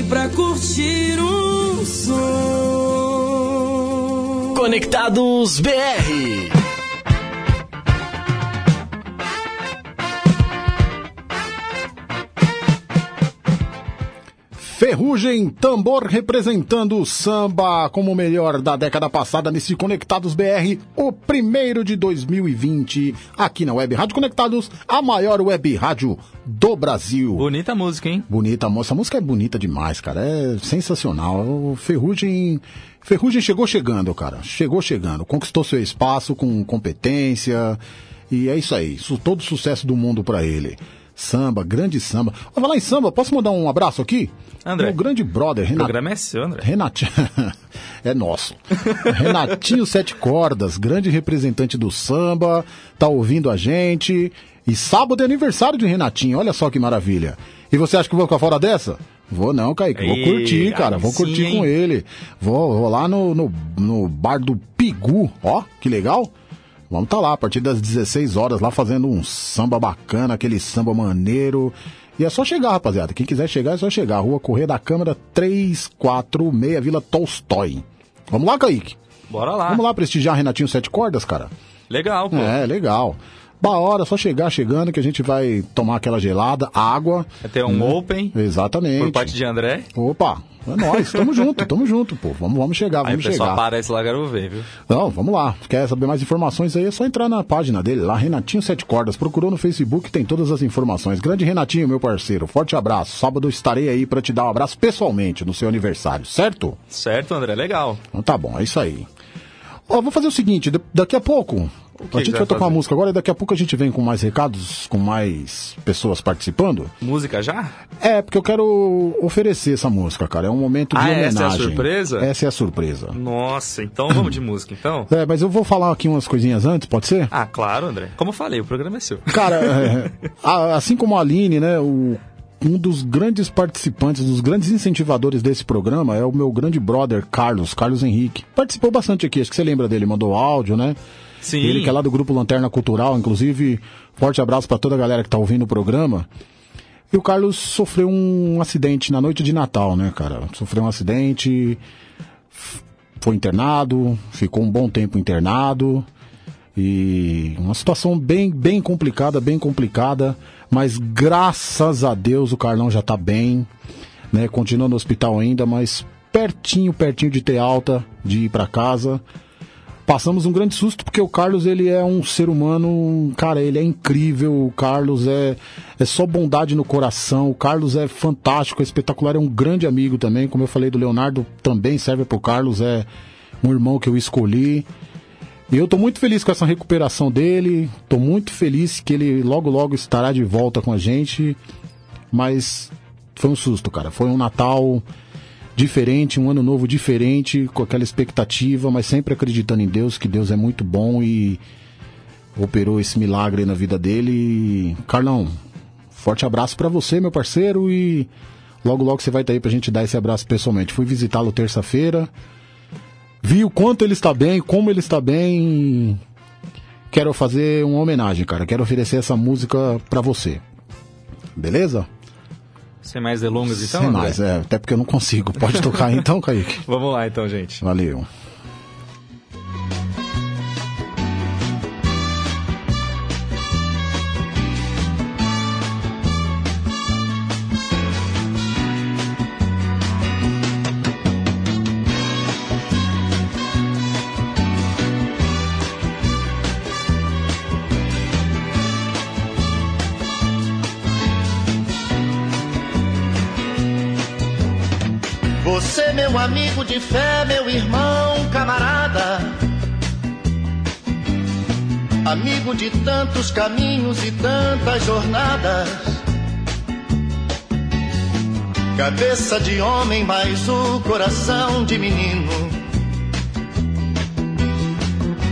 Pra curtir um som. Conectados BR. Ferrugem Tambor representando o samba como o melhor da década passada nesse Conectados BR, o primeiro de 2020, aqui na Web Rádio Conectados, a maior web rádio do Brasil. Bonita música, hein? Bonita, essa música é bonita demais, cara, é sensacional. O Ferrugem, Ferrugem chegou chegando, cara, chegou chegando, conquistou seu espaço com competência e é isso aí, todo o sucesso do mundo pra ele. Samba, grande samba. Vou falar em samba, posso mandar um abraço aqui? André. Meu grande brother, O Renato. programa é seu, André. Renatinho. é nosso. Renatinho Sete Cordas, grande representante do samba, tá ouvindo a gente. E sábado é aniversário de Renatinho, olha só que maravilha. E você acha que eu vou ficar fora dessa? Vou não, Kaique. Vou curtir, cara. Vou curtir com ele. Vou, vou lá no, no, no bar do Pigu. Ó, que legal. Vamos tá lá a partir das 16 horas lá fazendo um samba bacana, aquele samba maneiro. E é só chegar, rapaziada. Quem quiser chegar é só chegar. Rua Correia da Câmara 346, Vila Tolstói. Vamos lá, Kaique? Bora lá. Vamos lá prestigiar Renatinho Sete Cordas, cara? Legal, pô. É, legal. Da hora, só chegar chegando que a gente vai tomar aquela gelada, água. Vai ter um open Exatamente. por parte de André. Opa, é nóis, tamo junto, tamo junto, pô. Vamos, vamos chegar, Aí vamos pessoal chegar. aparece lá, quero ver, viu? Não, vamos lá. Quer saber mais informações aí? É só entrar na página dele lá, Renatinho Sete Cordas. Procurou no Facebook, tem todas as informações. Grande Renatinho, meu parceiro. Forte abraço. Sábado estarei aí pra te dar um abraço pessoalmente no seu aniversário, certo? Certo, André, legal. Então tá bom, é isso aí. Ó, vou fazer o seguinte, da- daqui a pouco. A gente vai vai tocar uma música agora e daqui a pouco a gente vem com mais recados, com mais pessoas participando. Música já? É, porque eu quero oferecer essa música, cara. É um momento de Ah, homenagem. essa é a surpresa? Essa é a surpresa. Nossa, então vamos de música, então? É, mas eu vou falar aqui umas coisinhas antes, pode ser? Ah, claro, André. Como eu falei, o programa é seu. Cara, é, assim como a Aline, né, o- um dos grandes participantes, dos grandes incentivadores desse programa é o meu grande brother Carlos, Carlos Henrique. Participou bastante aqui, acho que você lembra dele, mandou áudio, né? Sim. Ele que é lá do grupo Lanterna Cultural, inclusive, forte abraço para toda a galera que tá ouvindo o programa. E o Carlos sofreu um acidente na noite de Natal, né, cara? Sofreu um acidente, foi internado, ficou um bom tempo internado. E uma situação bem, bem complicada, bem complicada. Mas graças a Deus o Carlão já tá bem, né? Continua no hospital ainda, mas pertinho, pertinho de ter alta, de ir para casa. Passamos um grande susto porque o Carlos ele é um ser humano, cara, ele é incrível. O Carlos é, é só bondade no coração. O Carlos é fantástico, é espetacular, é um grande amigo também. Como eu falei do Leonardo, também serve pro Carlos, é um irmão que eu escolhi. E eu tô muito feliz com essa recuperação dele. Tô muito feliz que ele logo logo estará de volta com a gente. Mas foi um susto, cara. Foi um Natal diferente, um ano novo diferente, com aquela expectativa, mas sempre acreditando em Deus, que Deus é muito bom e operou esse milagre na vida dele. Carlão, forte abraço pra você, meu parceiro, e logo logo você vai estar aí pra gente dar esse abraço pessoalmente. Fui visitá-lo terça-feira, vi o quanto ele está bem, como ele está bem. Quero fazer uma homenagem, cara. Quero oferecer essa música pra você. Beleza? Sem mais delongas, então? Sem André? mais, é. Até porque eu não consigo. Pode tocar então, Kaique. Vamos lá, então, gente. Valeu. Amigo de fé, meu irmão, camarada. Amigo de tantos caminhos e tantas jornadas. Cabeça de homem, mas o coração de menino.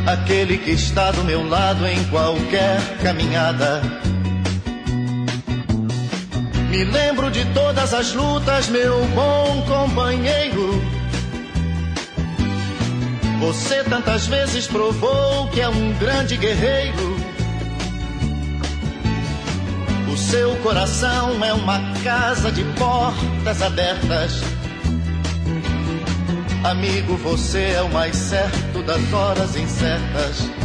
Aquele que está do meu lado em qualquer caminhada. Me lembro de todas as lutas, meu bom companheiro. Você tantas vezes provou que é um grande guerreiro. O seu coração é uma casa de portas abertas. Amigo, você é o mais certo das horas incertas.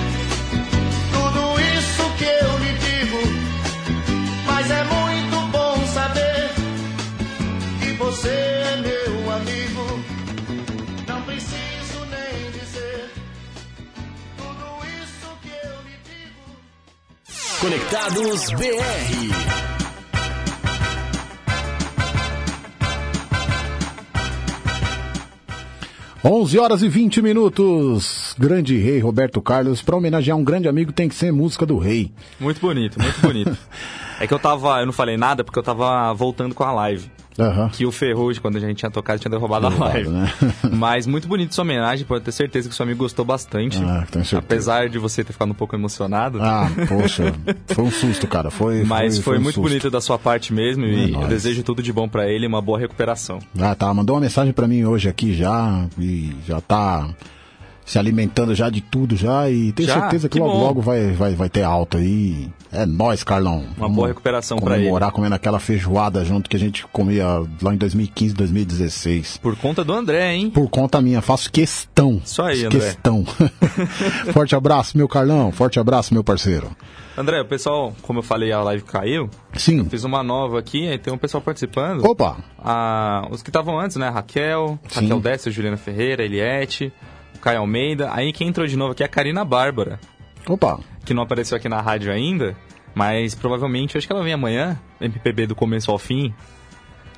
você é meu amigo. Não preciso nem dizer tudo isso que eu lhe digo. Conectados BR. 11 horas e 20 minutos. Grande rei Roberto Carlos. Para homenagear um grande amigo tem que ser música do rei. Muito bonito, muito bonito. é que eu tava, eu não falei nada porque eu tava voltando com a live. Aham. Que o Ferrugem, quando a gente tinha tocado, tinha derrubado a live. né? Mas muito bonito sua homenagem, pode ter certeza que seu amigo gostou bastante. Ah, tenho certeza. Apesar de você ter ficado um pouco emocionado. Ah, poxa, foi um susto, cara. Foi, Mas foi, um muito susto. bonito da sua parte mesmo É e eu nóis. desejo tudo de bom pra ele e uma boa recuperação. Ah, tá. Mandou uma mensagem pra mim hoje aqui já e já tá se alimentando já de tudo já e tenho Já? certeza que, Que logo bom. logo vai, vai, vai ter alta aí. É nóis, Carlão. Uma boa recuperação pra ele. Comemorar comendo aquela feijoada junto que a gente comia lá em 2015, 2016. Por conta do André, hein? Por conta minha, faço questão. Isso aí, André. Questão. Forte abraço, meu Carlão. Forte abraço, meu parceiro. André, o pessoal, como eu falei, a live caiu. Sim. Eu fiz uma nova aqui, aí tem um pessoal participando. Opa! Ah, os que estavam antes, né? Raquel, Sim. Raquel Décio, Juliana Ferreira, Eliette, Caio Almeida. Aí quem entrou de novo aqui é a Karina Bárbara, Opa! que não apareceu aqui na rádio ainda, mas provavelmente acho que ela vem amanhã, MPB do começo ao fim,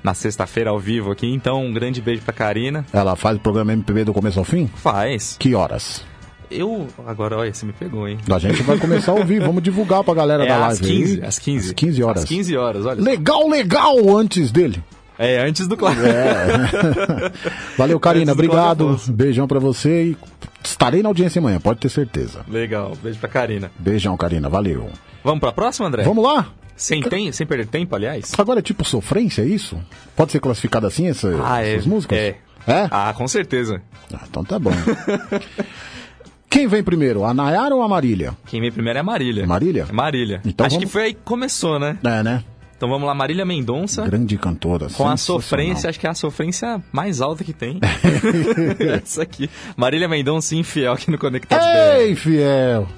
na sexta-feira ao vivo aqui. Então, um grande beijo pra Karina. Ela faz o programa MPB do começo ao fim? Faz. Que horas? Eu. Agora, olha, você me pegou, hein? A gente vai começar a ouvir, vamos divulgar pra galera É da às live 15, aí. às 15. Às 15 horas. Às 15 horas, olha. Legal, legal antes dele. É, antes do clássico. É. Valeu, Karina. Obrigado. Beijão pra você e estarei na audiência amanhã, pode ter certeza. Legal, beijo pra Karina. Beijão, Karina. Valeu. Vamos pra próxima, André? Vamos lá? Sem, tem, sem perder tempo, aliás? Agora é tipo sofrência, é isso? Pode ser classificado assim, essa, Ah, é. essas músicas? É. É? Ah, com certeza. Ah, então tá bom. Quem vem primeiro, a Nayara ou a Marília? Quem vem primeiro é a Marília. Marília? Marília. Então Acho vamos- que foi aí que começou, né? É, né? Então vamos lá, Marília Mendonça. Grande cantora. Com a sofrência, acho que é a sofrência mais alta que tem. Essa aqui. Marília Mendonça infiel aqui no Conectados BR. Ei, fiel!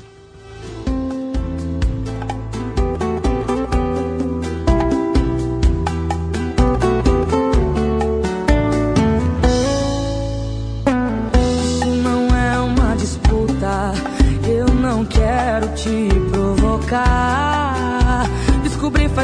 Isso não é uma disputa. Eu não quero te provocar.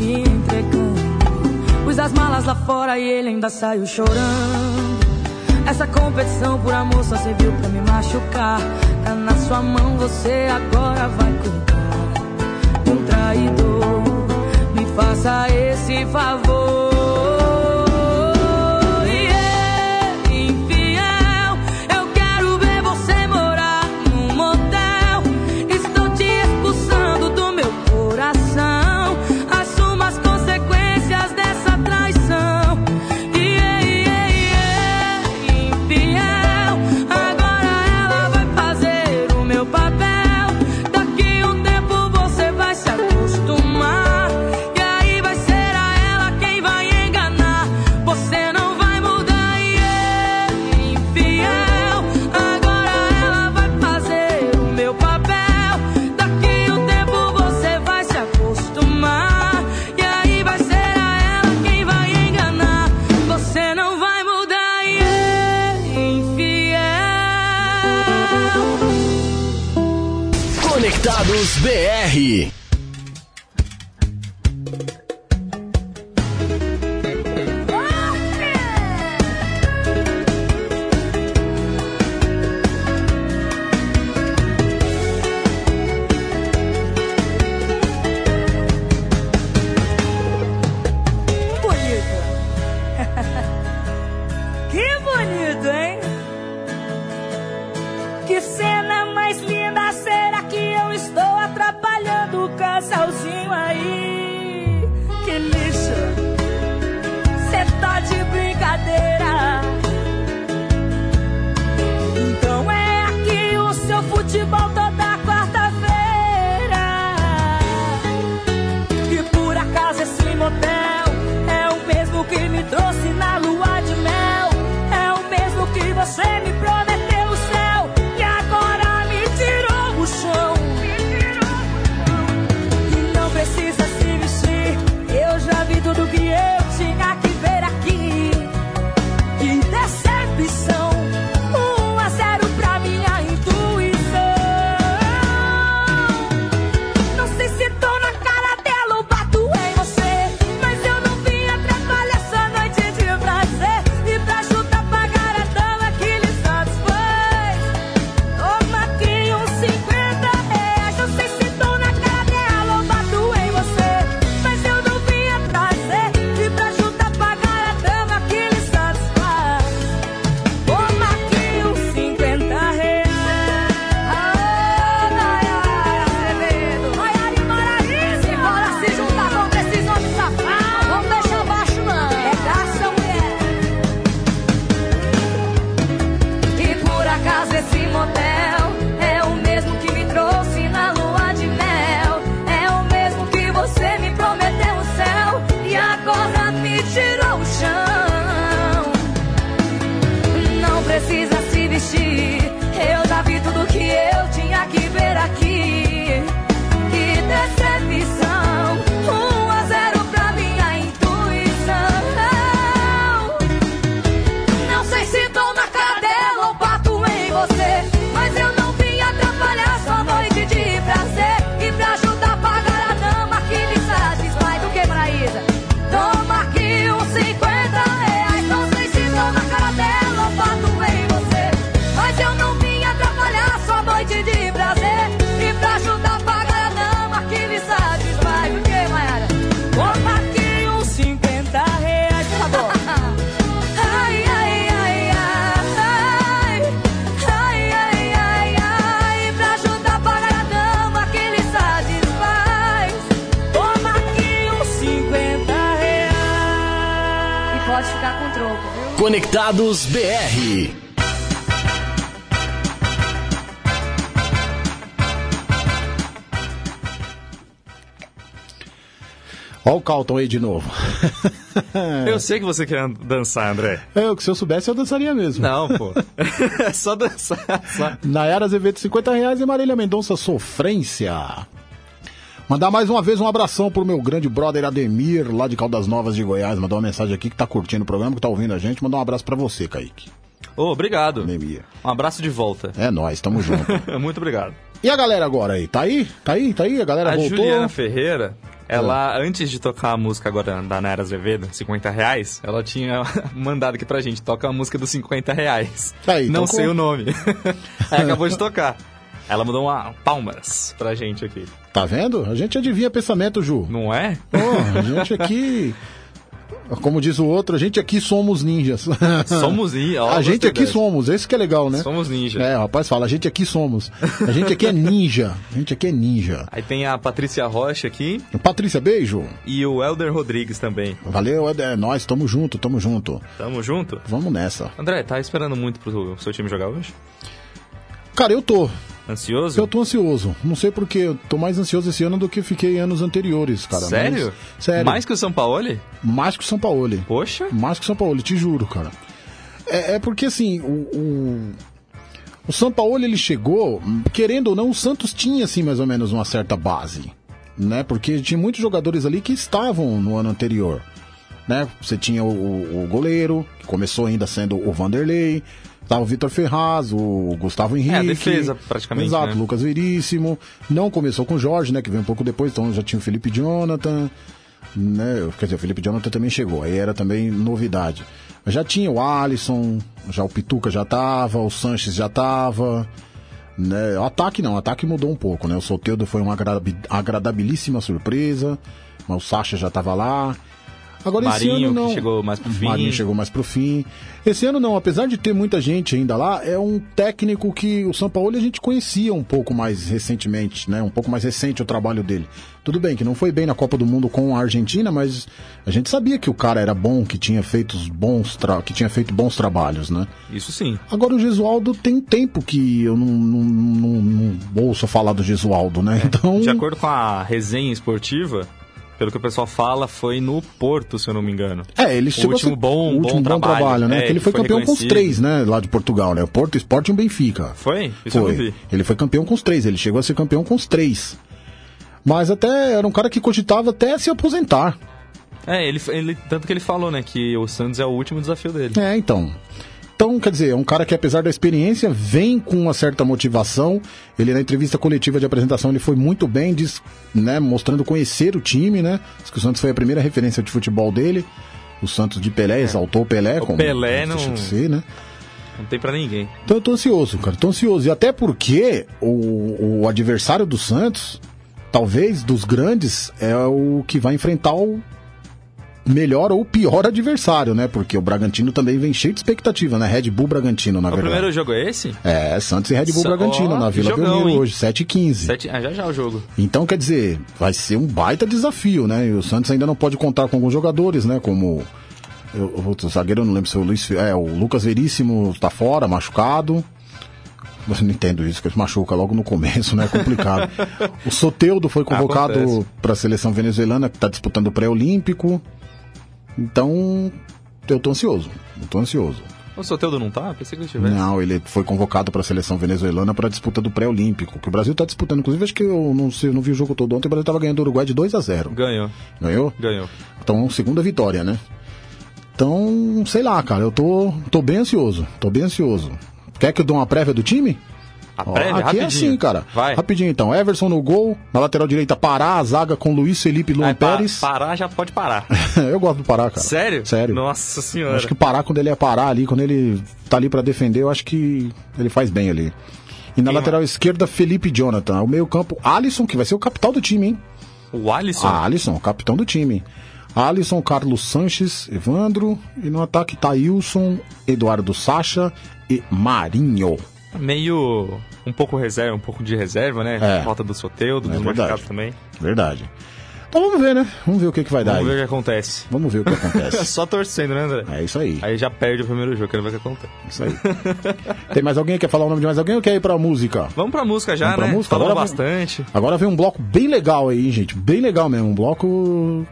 te entregando. Pus as malas lá fora e ele ainda saiu chorando. Essa competição por amor só serviu pra me machucar. Tá na sua mão, você agora vai culpar um traidor. Me faça esse favor. Conectados BR. Ó o Calton aí de novo. Eu sei que você quer dançar, André. É, que se eu soubesse eu dançaria mesmo. Não, pô. É só dançar. Só. Nayara Azevedo, 50 reais e Marília Mendonça, Sofrência. Mandar mais uma vez um abração pro meu grande brother Ademir, lá de Caldas Novas de Goiás. Mandou uma mensagem aqui que tá curtindo o programa, que tá ouvindo a gente. Mandar um abraço pra você, Kaique. Ô, obrigado. Ademir. Um abraço de volta. É nóis, tamo junto. Muito obrigado. E a galera agora aí? Tá aí? Tá aí? Tá aí? A galera A voltou? Juliana Ferreira, ela, antes de tocar a música agora da Nara Azevedo, 50 reais, ela tinha mandado aqui pra gente, toca a música dos 50 reais. Aí, Não sei o nome. Aí acabou de tocar. Ela mandou uma palmas pra gente aqui. Tá vendo? A gente adivinha pensamento, Ju. Não é? Pô, a gente aqui. Como diz o outro, a gente aqui somos ninjas. Somos ninjas, ó, A gente aqui dessa. somos, esse que é legal, né? Somos ninja. É, o rapaz fala, a gente aqui somos. A gente aqui é ninja. A gente aqui é ninja. Aí tem a Patrícia Rocha aqui Patrícia, beijo. e o Elder Rodrigues também. Valeu, é nós, tamo junto, tamo junto. Tamo junto? Vamos nessa. André, tá esperando muito pro seu time jogar hoje? Cara, eu tô. Ansioso? Eu tô ansioso. Não sei porquê, eu tô mais ansioso esse ano do que fiquei anos anteriores, cara. Sério? Mas- sério. Mais que o São Paulo? Mais que o São Paulo. Poxa. Mais que o São Paulo, te juro, cara. É, é porque assim, o, o, o São Paulo ele chegou, querendo ou não, o Santos tinha assim mais ou menos uma certa base, né? Porque tinha muitos jogadores ali que estavam no ano anterior, né? Você tinha o- o goleiro, que começou ainda sendo o Vanderlei, tava o Vitor Ferraz, o Gustavo Henrique. É, a defesa, praticamente, Exato, né? Lucas Veríssimo. Não começou com o Jorge, né? Que veio um pouco depois, então já tinha o Felipe Jonathan né? Quer dizer, o Felipe Jonathan também chegou, aí era também novidade. Mas já tinha o Alisson, já o Pituca já tava, o Sanches já tava. Né? O ataque não, o ataque mudou um pouco, né? O Soteldo foi uma agradabi- agradabilíssima surpresa, mas o Sacha já tava lá. Agora esse Marinho, ano não. que chegou mais pro fim. Marinho chegou mais pro fim. Esse ano não, apesar de ter muita gente ainda lá, é um técnico que o São Paulo a gente conhecia um pouco mais recentemente, né? Um pouco mais recente o trabalho dele. Tudo bem que não foi bem na Copa do Mundo com a Argentina, mas a gente sabia que o cara era bom, que tinha feito bons tra... que tinha feito bons trabalhos, né? Isso sim. Agora o Gesualdo tem tempo que eu não, não, não, não ouço falar do Gesualdo, né? Então, De acordo com a resenha esportiva, pelo que o pessoal fala, foi no Porto, se eu não me engano. É, ele o chegou último a ser- bom, o último bom trabalho, né? É, que ele foi campeão com os três, né? Lá de Portugal, né? O Porto, o Sport e o Benfica. Foi? Isso eu foi. Ele foi campeão com os três, ele chegou a ser campeão com os três. Mas até era um cara que cogitava até se aposentar. É, ele, ele, tanto que ele falou, né, que o Santos é o último desafio dele. É, então. Então, quer dizer, é um cara que apesar da experiência, vem com uma certa motivação. Ele na entrevista coletiva de apresentação, ele foi muito bem, diz, né, mostrando conhecer o time, né? Diz que o Santos foi a primeira referência de futebol dele. O Santos de Pelé, exaltou o Pelé, É. O como Pelé não- ser, né? Não tem pra ninguém. Então eu tô ansioso, cara, tô ansioso. E até porque o, o adversário do Santos, talvez dos grandes, é o que vai enfrentar o melhor ou pior adversário, né? Porque o Bragantino também vem cheio de expectativa, né? Red Bull Bragantino, na o verdade. primeiro jogo é esse? É, Santos e Red Bull Sa- Bragantino, ó, na Vila jogão, Belmiro hein? hoje, 7 e 15 Sete... Ah, já já o jogo. Então, quer dizer, vai ser um baita desafio, né? E o Santos ainda não pode contar com alguns jogadores, né? Como eu, o zagueiro, eu não lembro se é o Luiz, é, o Lucas Veríssimo tá fora, machucado. Eu não entendo isso, que ele machuca logo no começo, né? É complicado. o Soteudo foi convocado para a seleção venezuelana, que está disputando o pré-olímpico. Então, eu tô ansioso. Eu tô ansioso. O Soteldo não tá? Pensei que ele tivesse. Não, ele foi convocado para a seleção venezuelana para a disputa do pré-olímpico, que o Brasil está disputando. Inclusive, acho que eu não sei, eu não vi o jogo todo ontem, o Brasil estava ganhando o Uruguai de 2 a 0 Ganhou. Ganhou? Ganhou. Então, segunda vitória, né? Então, sei lá, cara, eu tô, tô bem ansioso. Tô bem ansioso. Quer que eu dê uma prévia do time? A Ó, prévia, aqui rapidinho. é assim, cara. Vai. Rapidinho então. Everson no gol. Na lateral direita, Pará. A zaga com Luiz Felipe Luan Aí, pa- Pérez. parar já pode parar. eu gosto do Pará, cara. Sério? Sério. Nossa senhora. Acho que parar quando ele é parar ali, quando ele tá ali pra defender, eu acho que ele faz bem ali. E na Quem lateral esquerda, Felipe Jonathan. O meio-campo, Alisson, que vai ser o capital do time, hein? O Alisson? Ah, Alisson, capitão do time. Alisson, Carlos Sanches, Evandro. E no ataque, Thailson, Eduardo Sacha e Marinho. Meio. Um pouco reserva, um pouco de reserva, né? É. Falta do Soteldo, É dos machucados também. Verdade. Então vamos ver, né? Vamos ver o que, que vai dar Vamos ver o aí. que acontece. Vamos ver o que acontece. Só torcendo, né, André? É isso aí. Aí já perde o primeiro jogo, quero ver o que acontece. Isso aí. Tem mais alguém que quer falar o nome de mais alguém ou quer ir pra música? Vamos pra música já, Vamos pra né? música? Falamos Agora vem- bastante. Agora vem um bloco bem legal aí, gente. Bem legal mesmo. Um bloco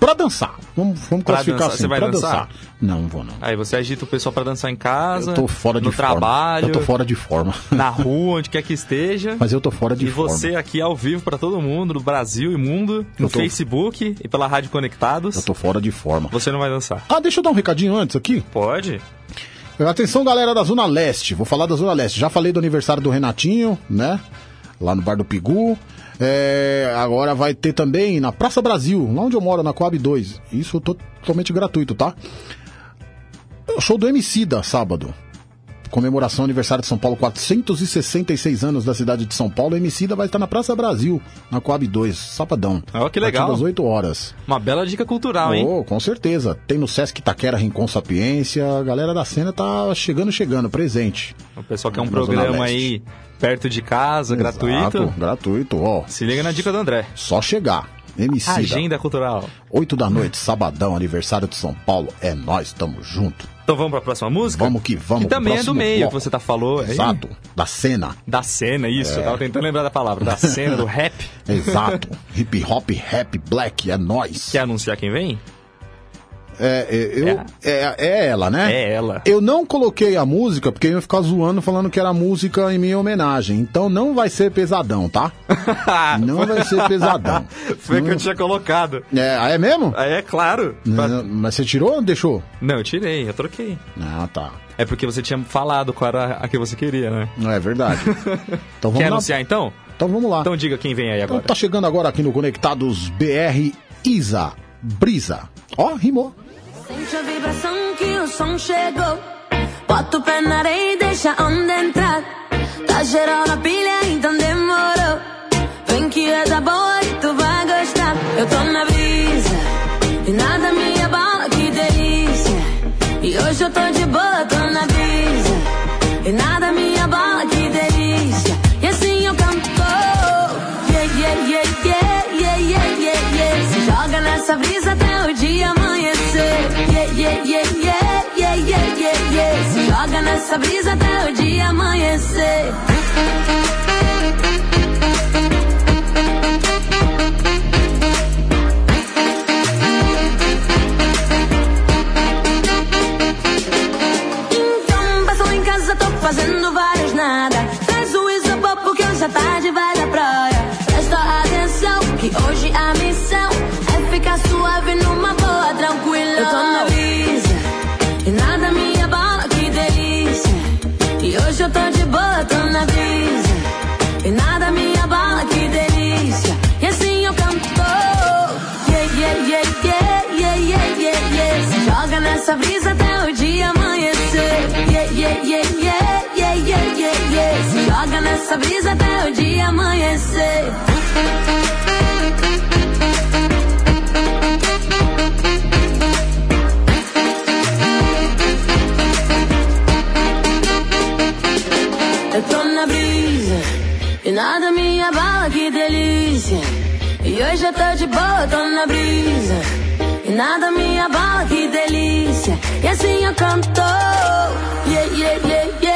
pra dançar. Vamos, vamos Pra classificar dançar. assim. Você vai pra dançar? Não, vou não. Aí você agita o pessoal pra dançar em casa, Eu tô fora de no forma. trabalho, Eu tô fora de forma. na rua, onde quer que esteja. Mas eu tô fora de e forma. você aqui ao vivo pra todo mundo, no Brasil e mundo, no tô- Facebook e pela Rádio Conectados. Eu tô fora de forma. Você não vai dançar. Ah, deixa eu dar um recadinho antes aqui. Pode? Atenção, galera da Zona Leste. Vou falar da Zona Leste. Já falei do aniversário do Renatinho, né? Lá no Bar do Pigu. É, agora vai ter também na Praça Brasil, lá onde eu moro, na Coab 2. Isso totalmente gratuito, tá? Show do Emicida, sábado. Comemoração aniversário de São Paulo, 466 anos da cidade de São Paulo. Emicida vai estar na Praça Brasil, na Coab 2, sabadão. Ó, que legal. das 8 horas. Uma bela dica cultural, hein? Oh, com certeza. Tem no Sesc Itaquera Rincon Sapiência. A galera da cena tá chegando, chegando, presente. O pessoal quer um programa aí perto de casa, Exato, gratuito. Gratuito, ó. Se liga na dica do André. Só chegar. Emicida. Agenda cultural. 8 da noite, sabadão, aniversário de São Paulo. É nós, tamo junto. Então vamos pra próxima música? Vamos que vamos. Que também é do meio bloco. que você tá falou. aí. Exato. Da cena. Da cena, isso. É. Eu tava tentando lembrar da palavra. Da cena, do rap. Exato. Hip hop, rap, black, é nós. Quer anunciar quem vem? É, é, eu, é. é ela, né? É ela. Eu não coloquei a música porque eu ia ficar zoando falando que era música em minha homenagem. Então não vai ser pesadão, tá? não vai ser pesadão. Foi que eu Não- tinha colocado. É, é mesmo? Aí é claro. Não, Mas você tirou ou deixou? Não, eu tirei, eu troquei. Ah, tá. É porque você tinha falado qual era a que você queria, né? Não é verdade. Então vamos Quer lá. anunciar então? Então vamos lá. Então diga quem vem aí Então agora. tá chegando agora aqui no Conectados BR Isa Brisa. Ó, rimou. Sente a vibração que o som chegou. Bota o pé na areia e deixa a onda entrar. Tá geral na pilha, então demorou. Vem que é da boa e tu vai gostar. Eu tô na brisa e nada me abala, que delícia. E hoje eu tô de boa, joga nessa brisa até o dia amanhecer. Nessa brisa até o dia amanhecer. Eu tô na brisa e nada me abala, que delícia. E hoje eu tô de boa, tô na brisa. E nada me abala, que delícia. E assim eu canto. Yeah, yeah, yeah, yeah,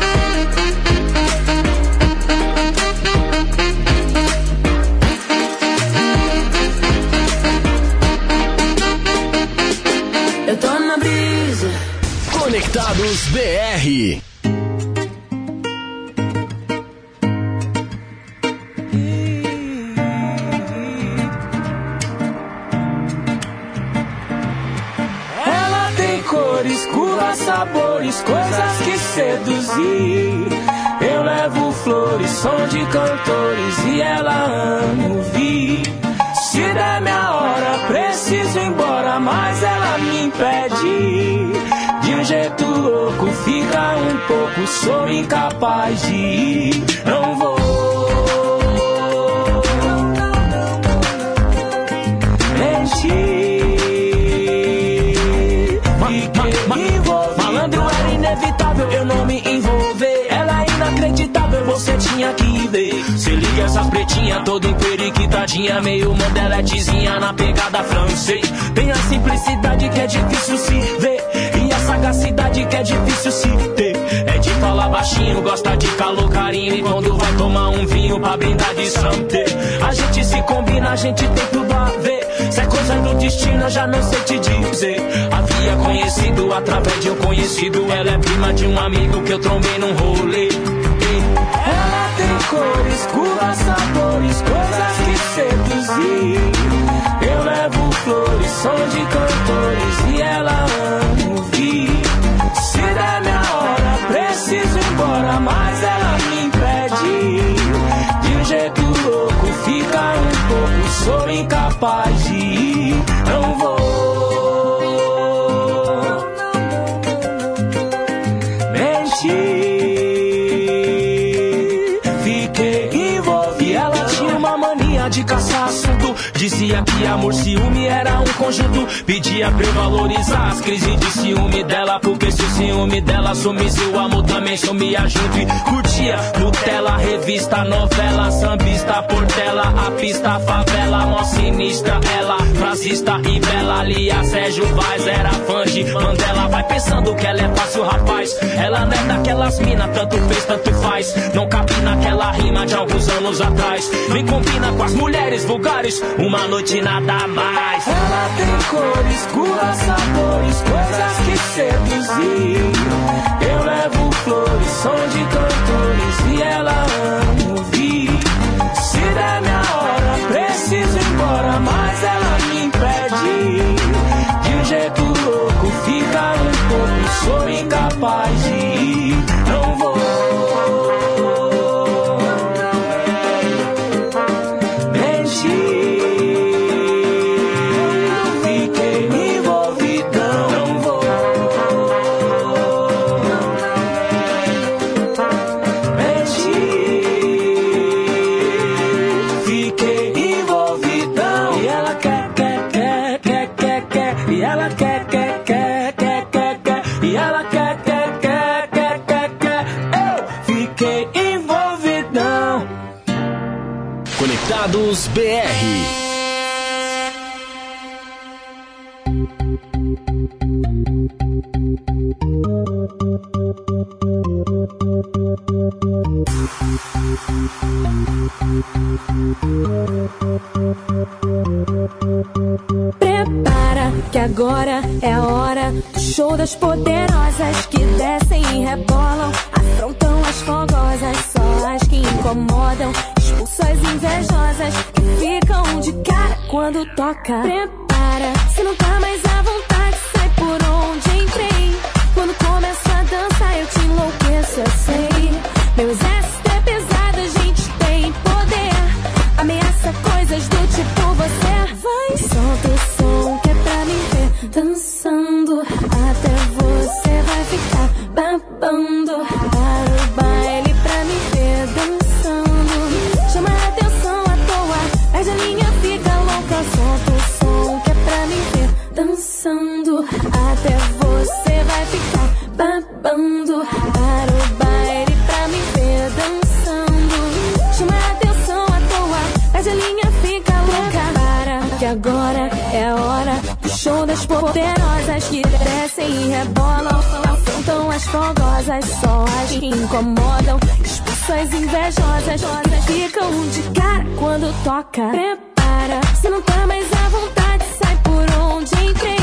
Conectados BR. Ela tem cores, curvas, sabores, coisas que seduzir. Eu levo flores, som de cantores e ela ama ouvir. Se der minha hora, preciso ir embora, mas ela me impede. Um jeito louco, fica um pouco, sou incapaz de ir, não vou. Malandro era inevitável, eu não me envolver. Ela é inacreditável, você tinha que ver. Se liga essa pretinha toda emperiquitadinha, meio modeletezinha na pegada francês. Tem a simplicidade que é difícil se ver. Sagacidade que é difícil se ter. É de falar baixinho, gosta de calor, carinho. E quando vai tomar um vinho pra brindar de santé. A gente se combina, a gente tem tudo a ver. Se é coisa do destino, eu já não sei te dizer. Havia conhecido através de um conhecido. Ela é prima de um amigo que eu trombei num rolê. Cores, curvas, sabores, coisas que seduzir. Eu levo flores, som de cantores e ela ama ouvir. Se der minha hora, preciso ir embora, mas ela me impede. De um jeito louco, fica um pouco, sou incapaz de ir, Dizia que amor, ciúme era um conjunto. Pedia pra eu valorizar as crises de ciúme dela. Porque se o ciúme dela sumisse, o amor também sumia junto. E curtia Nutella, revista, novela, sambista, portela, a pista, favela, mó sinistra. Ela, frasista e bela, Lia, Sérgio Vaz, era fã de Mandela. Vai pensando que ela é fácil, rapaz. Ela não é daquelas mina, tanto fez, tanto faz. Não cabe naquela rima de alguns anos atrás. Nem combina com as mulheres vulgares, uma noite nada mais. Ela tem cores, curvas, sabores, coisas que seduzir. Eu levo flores, som de cantores e ela ama ouvir. Se der minha hora, preciso ir embora, mas ela me impede. De um jeito louco, fica um pouco, sou incapaz de ir, Prepara que agora é a hora show das poderosas que descem e rebolam, afrontam as fogosas, só as que incomodam, expulsam as invejosas que ficam de cara quando toca. Prepara, se não tá mais à vontade, sai por onde entrei. Quando começa a dança, eu te enlouqueço, eu sei. Meu exército incomodam. Expulsam as invejosas ficam de cara quando toca. Prepara, se não tá mais à vontade, sai por onde entrei.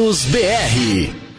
Conectados BR.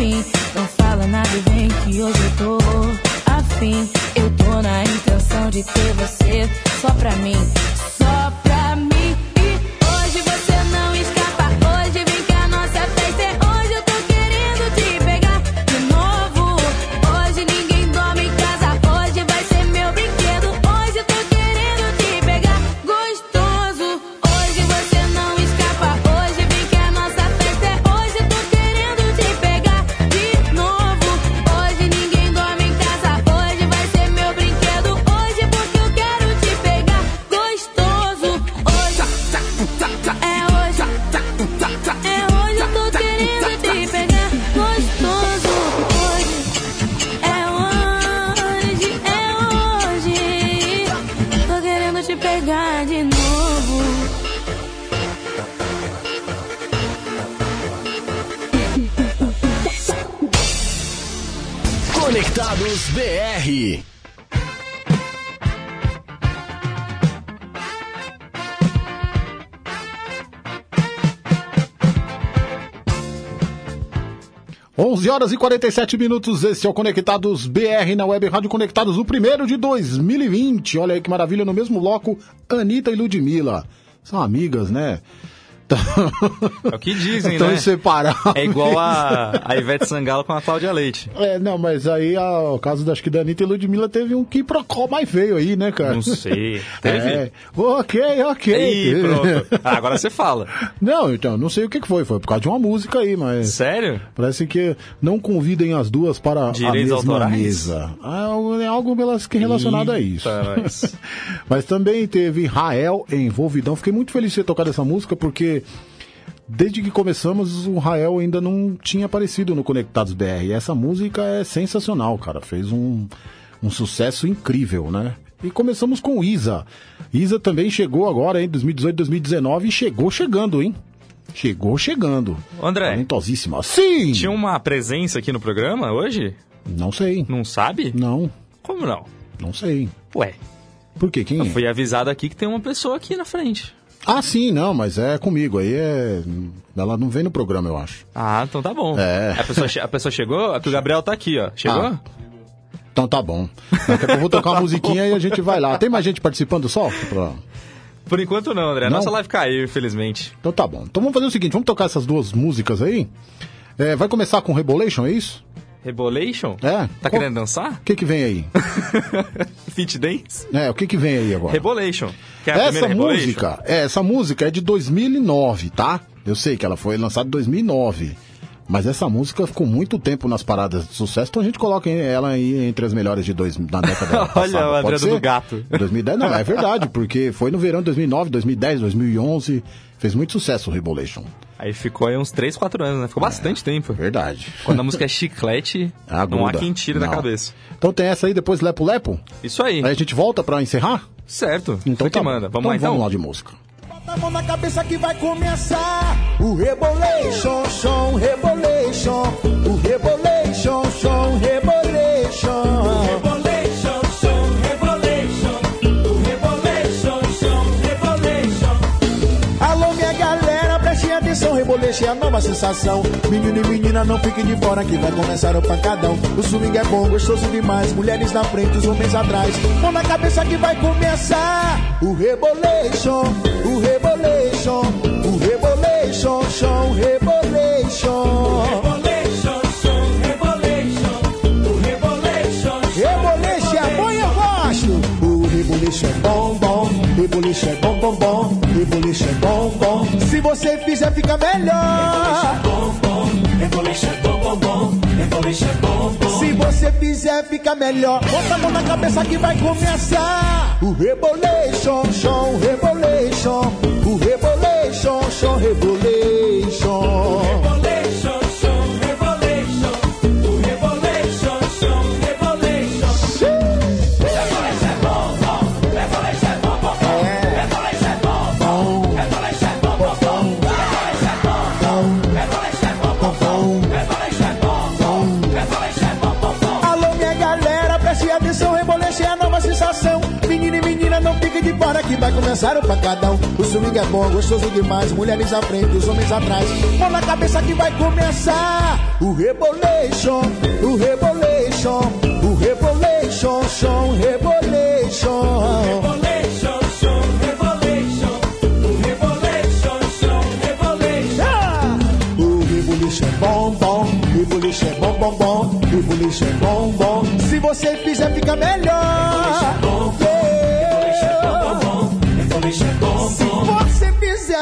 Não fala nada e vem que hoje eu tô afim. Eu tô na intenção de ter você só pra mim, 11 horas e 47 minutos. Esse é o Conectados BR na Web Rádio Conectados, o primeiro de 2020. Olha aí que maravilha, no mesmo bloco, Anitta e Ludmilla. São amigas, né? É o que dizem, Estão né? separados. É igual a, a Ivete Sangalo com a Cláudia Leite. É, não, mas aí a- o caso da, acho que da Anitta e Ludmilla teve um que procó mais feio aí, né, cara? Não sei. Teve? É, ok, ok. Ih, pronto. Ah, agora você fala. Não, então, não sei o que foi. Foi por causa de uma música aí, mas. Sério? Parece que não convidem as duas para Direitos a mesma autorais? mesa. Ah, É algo é relacionado a isso. Eita, nós. Mas também teve Rael envolvidão. Fiquei muito feliz de ter tocado essa música porque desde que começamos o Rael ainda não tinha aparecido no Conectados BR. E essa música é sensacional, cara. Fez um, um sucesso incrível, né? E começamos com Isa. Isa também chegou agora em 2018, 2019 e chegou chegando, hein? Chegou chegando. André. Talentosíssima. Sim! Tinha uma presença aqui no programa hoje? Não sei. Não sabe? Não. Como não? Não sei. Ué. Por quê? Quem Eu é? fui avisado aqui que tem uma pessoa aqui na frente. Ah, sim, não, mas é comigo. Aí é. Ela não vem no programa, eu acho. Ah, então tá bom. É. A pessoa, a pessoa chegou? Aqui o Gabriel tá aqui, ó. Chegou? Ah. Então tá bom. Daqui a pouco eu vou tocar uma musiquinha e a gente vai lá. Tem mais gente participando só? Pra- Por enquanto não, André. Não? nossa live caiu, infelizmente. Então tá bom. Então vamos fazer o seguinte: vamos tocar essas duas músicas aí. É, vai começar com Rebolation, é isso? Rebolation? É. Tá querendo dançar? O que que vem aí? Fit Dance? É, o que que vem aí agora? Rebolation. Que é a essa Rebolation? música, é, essa música é de 2009, tá? Eu sei que ela foi lançada em 2009. Mas essa música ficou muito tempo nas paradas de sucesso, então a gente coloca ela aí entre as melhores de dois, da década passada. Olha o ser? do Gato. 2010, não, é verdade, porque foi no verão de 2009, 2010, 2011, fez muito sucesso o Rebolation. Aí ficou aí uns 3, 4 anos, né? Ficou bastante tempo. Verdade. Quando a música é chiclete, Ah, não há quem tire da Não. cabeça. Então tem essa aí, depois Lepo Lepo? Isso aí. Aí a gente volta pra encerrar? Certo. Então Foi tá manda. Vamos lá então? Vamos lá de música. Bota a mão na cabeça que vai começar o Rebolation, som, Rebolation, o Rebolation, som, Rebolation. Rebolation, nova sensação. Menino e menina, não fiquem de fora que vai começar o pancadão. O swing é bom, gostoso demais, mulheres na frente, os homens atrás. Mão na cabeça que vai começar o Rebolation, o Rebolation, o Rebolation, som, Rebolation. Rebolation, som, rebolation. O rebolation, Rebolation é bom e eu gosto. O Rebolation é bom, bom. Rebolation é bom, bom, bom. Rebolation é bom, bom. Se você fizer, fica melhor. bom, bom. Rebolation, bom, bom, bom. Rebolation, bom, bom. Se você fizer, fica melhor. Bota a mão na cabeça que vai começar. O Rebolation, som, Rebolation. O Rebolation, Rebolation. Rebolation, que vai começar o pancadão. O swing é bom, gostoso demais, mulheres à frente, os homens atrás. Mão na cabeça que vai começar o Rebolation, o Rebolation, o Rebolation, som, Rebolation. Rebolation, som, rebolation. O rebolation, som, rebolation. Ah! O Rebolation é bom, bom, Rebolation é bom, bom, bom, Rebolation é bom, bom. Se você fizer, fica melhor.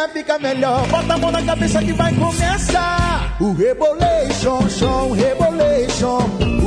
Fica melhor. Bota a mão na cabeça que vai começar. O Rebolation, Rebolation,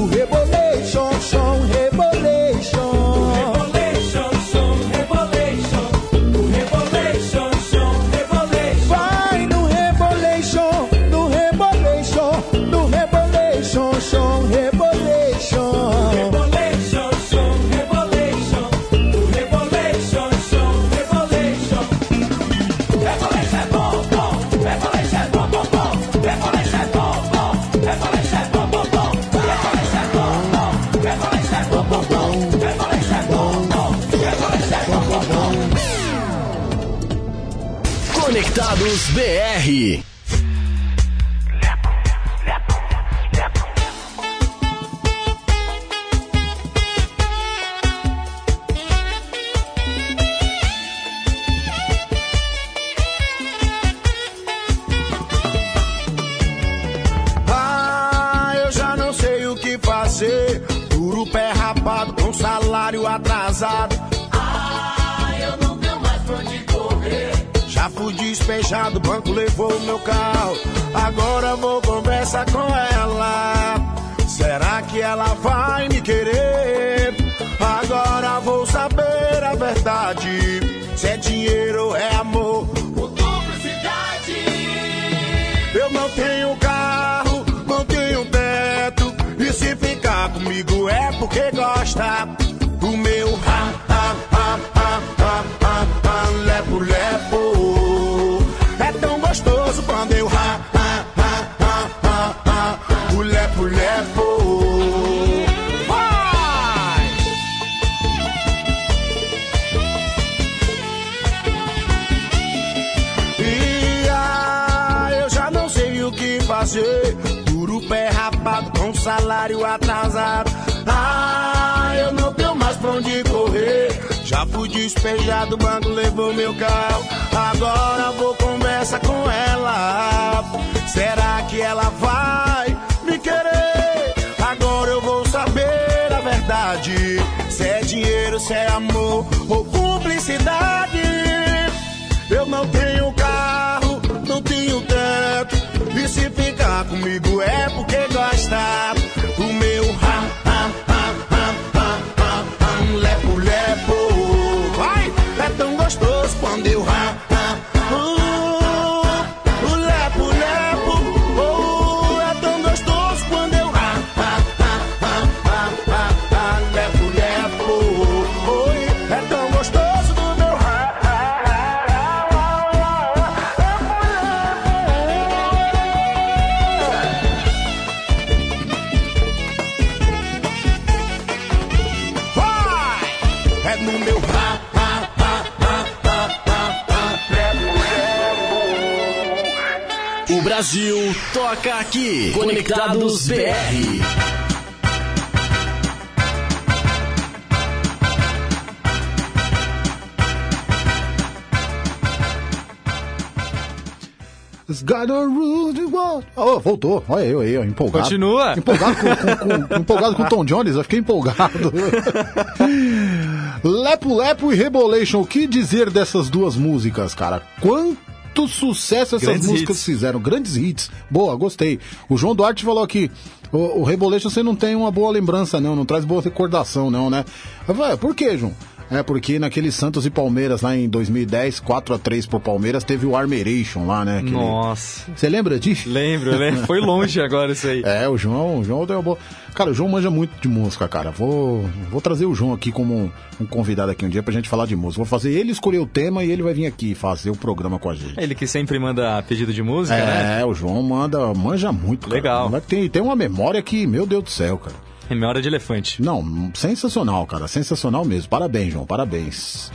com salário atrasado. Ah, eu não tenho mais pra onde correr. Já fui despejado, o banco levou meu carro. Agora vou conversar com ela. Será que ela vai me querer? Agora eu vou saber a verdade. Se é dinheiro, se é amor ou cumplicidade. Eu não tenho carro, não tenho teto. E se ficar comigo do meu. no meu rap. O Brasil toca aqui. Conectados BR. It's got a rule world. Oh, voltou. Olha eu aí, empolgado. Continua. Empolgado com, com, com empolgado com o Tom Jones, eu fiquei empolgado. Lepo Lepo e Rebolation, o que dizer dessas duas músicas, cara? Quanto sucesso essas Grandes músicas hits. fizeram, grandes hits. Boa, gostei. O João Duarte falou aqui, o, o Rebolation você não tem uma boa lembrança não, não traz boa recordação não, né? Eu falei, "É, por que, João? É porque naquele Santos e Palmeiras lá em 2010, 4 a 3 pro Palmeiras, teve o Armeration lá, né? Aquele- Nossa. Você lembra disso? Lembro, lembro. Foi longe agora isso aí. É, o João, o João deu uma boa. Cara, o João manja muito de música, cara. Vou, vou trazer o João aqui como um, um convidado aqui um dia pra gente falar de música. Vou fazer ele escolher o tema e ele vai vir aqui fazer o programa com a gente. Ele que sempre manda pedido de música, né? É, o João manda, manja muito. Cara. Legal. Tem, tem uma memória que, meu Deus do céu, cara. É memória de elefante. Não, sensacional, cara. Sensacional mesmo. Parabéns, João. Parabéns.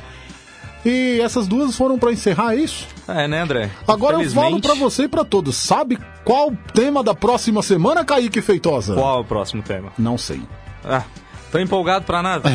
E essas duas foram pra encerrar é isso? É, né, André? Agora eu falo pra você e pra todos. Sabe qual o tema da próxima semana, Kaique Feitosa? Qual é o próximo tema? Não sei. Ah, tô empolgado pra nada.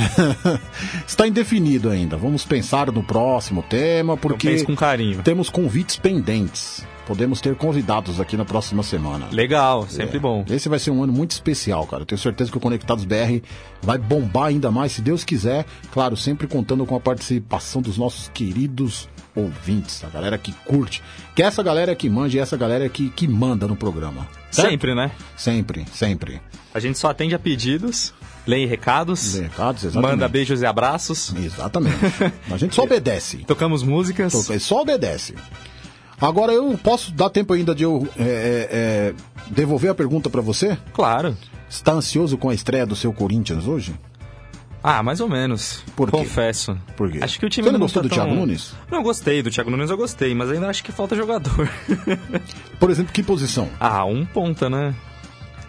Está indefinido ainda. Vamos pensar no próximo tema, porque penso com carinho. temos convites pendentes. Podemos ter convidados aqui na próxima semana. Legal, sempre É. bom. Esse vai ser um ano muito especial, cara. Eu tenho certeza que o Conectados BR vai bombar ainda mais, se Deus quiser. Claro, sempre contando com a participação dos nossos queridos ouvintes, a galera que curte. Que é essa galera que manja e essa galera que, que manda no programa. Certo? Sempre, né? Sempre, sempre. A gente só atende a pedidos, lê recados, Lê recados, exatamente. manda beijos e abraços. Exatamente. A gente só obedece. Tocamos músicas. Só obedece. Agora eu posso dar tempo ainda de eu é, é, é, devolver a pergunta pra você? Claro. Está ansioso com a estreia do seu Corinthians hoje? Ah, mais ou menos. Por quê? Confesso. Por quê? Acho que o time Você não tá gostou do tão- Thiago Nunes? Não gostei, do Thiago Nunes eu gostei, mas ainda acho que falta jogador. Por exemplo, que posição? ah, um ponta, né?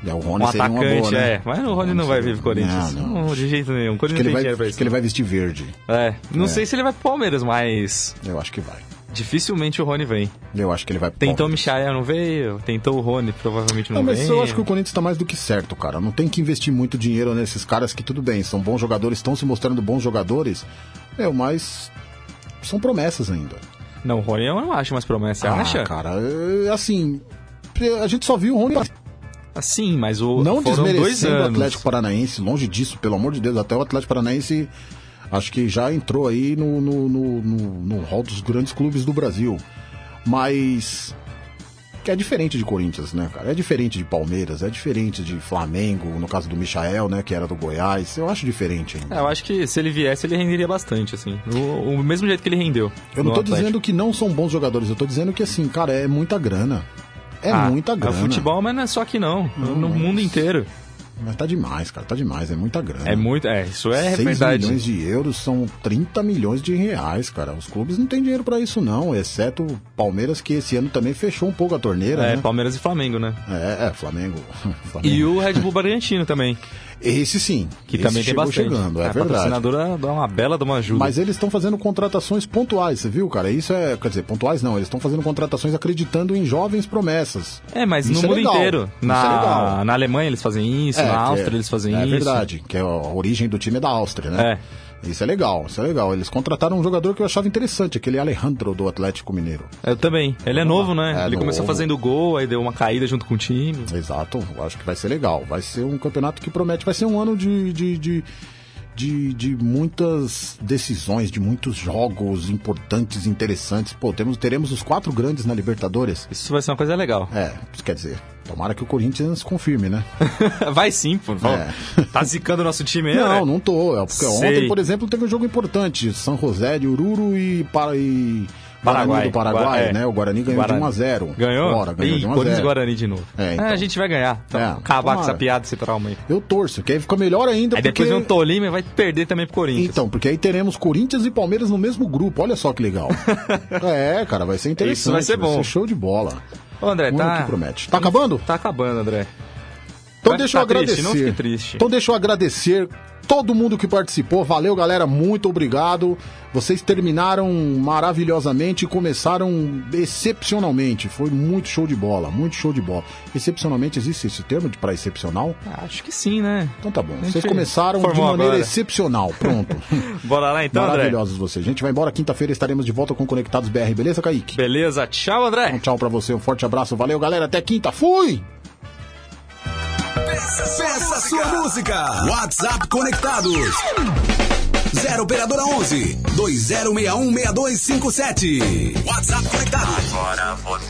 É, o Rony Um seria uma atacante, boa, né? é. Mas o Rony não vai vir pro Corinthians. Não, não. De jeito nenhum. O Acho Corinthians que ele vai, acho que ele vai vestir verde. É, não É. sei se ele vai pro Palmeiras, mas Eu acho que vai. Dificilmente o Rony vem. Eu acho que ele vai pro Tentou o. Michael, não veio. Tentou o Rony, provavelmente não, Não, mas vem. eu acho que o Corinthians tá mais do que certo, cara. Não tem que investir muito dinheiro nesses caras que tudo bem, são bons jogadores, estão se mostrando bons jogadores. Meu, mas são promessas ainda. Não, o Rony eu não acho mais promessa. Ah, acha? cara, é, assim, a gente só viu o Rony Assim, mas o Não foram dois desmerecendo o anos. Atlético Paranaense, longe disso, pelo amor de Deus. Até o Atlético Paranaense acho que já entrou aí no, no, no, no, no hall dos grandes clubes do Brasil. Mas que é diferente de Corinthians, né, cara? É diferente de Palmeiras, é diferente de Flamengo, no caso do Michael, né, que era do Goiás. Eu acho diferente ainda. É, eu acho que se ele viesse, ele renderia bastante, assim. O, o mesmo jeito que ele rendeu. Eu não tô Atlético. dizendo que não são bons jogadores, eu tô dizendo que assim, cara, é muita grana. É Ah, muita grana. É futebol, mas não é só aqui não. no mundo inteiro. Mas tá demais, cara, tá demais, é muita grana. É muito. É, isso é 6 verdade. milhões de euros são 30 milhões de reais, cara. Os clubes não têm dinheiro pra isso, não. Exceto o Palmeiras, que esse ano também fechou um pouco a torneira, É, né? Palmeiras e Flamengo, né? É, é, Flamengo. Flamengo. E o Red Bull Bragantino também. Esse sim. Que esse também tem chegou bastante. chegando, é a verdade. patrocinadora dá uma bela de uma ajuda. Mas eles estão fazendo contratações pontuais, você viu, cara? Isso é, quer dizer, pontuais não, eles estão fazendo contratações acreditando em jovens promessas. É, mas Isso no é mundo legal. inteiro. Isso é legal. Na, na Alemanha eles fazem isso, É, na que Áustria é- eles fazem é isso. verdade, que é a origem do time é da Áustria, né? É. Isso é legal, isso é legal. Eles contrataram um jogador que eu achava interessante, aquele Alejandro do Atlético Mineiro. Eu também. Ele é novo, né? É ele começou novo. fazendo gol, aí deu uma caída junto com o time. Exato, eu acho que vai ser legal. Vai ser um campeonato que promete, vai ser um ano de, de, de, de, de muitas decisões, de muitos jogos importantes, interessantes. Pô, temos, teremos os quatro grandes na Libertadores. Isso vai ser uma coisa legal. É, isso quer dizer, tomara que o Corinthians confirme, né? vai sim, pô. É. Tá zicando o nosso time aí, Não, né? não tô. É porque Sei. ontem, por exemplo, teve um jogo importante. São José de Ururu e, para, e Guarani Paraguai. do Paraguai, Gua- é. né? O Guarani ganhou Guarani. de 1 a 0 Ganhou? Fora, ganhou Ih, de 1 a Corinthians e 0 Guarani de novo. É, então. a gente vai ganhar. Então, É, acabar com tomara. essa piada, esse trauma aí. Eu torço, que aí fica melhor ainda Aí porque... depois vem um Tolima e vai perder também pro Corinthians. Então, porque aí teremos Corinthians e Palmeiras no mesmo grupo. Olha só que legal. é, cara, vai ser interessante. Isso vai ser bom. show de bola. Ô, André, Um tá... promete. Tá acabando? Tá acabando, André. Então Vai deixa eu ficar triste, agradecer. não fique triste. Então deixa eu agradecer todo mundo que participou. Valeu, galera. Muito obrigado. Vocês terminaram maravilhosamente e começaram excepcionalmente. Foi muito show de bola, muito show de bola. Excepcionalmente, existe esse termo de para excepcional? Acho que sim, né? Então tá bom. Vocês começaram de maneira agora. excepcional. Pronto. Bora lá então, André? Maravilhosos vocês. A gente vai embora. Quinta-feira estaremos de volta com Conectados BR, beleza, Kaique? Beleza. Tchau, André. Um tchau pra você. Um forte abraço. Valeu, galera. Até quinta. Fui! Peça sua música. WhatsApp conectados. 0 operadora 11 2061 6257. WhatsApp conectados. Agora você.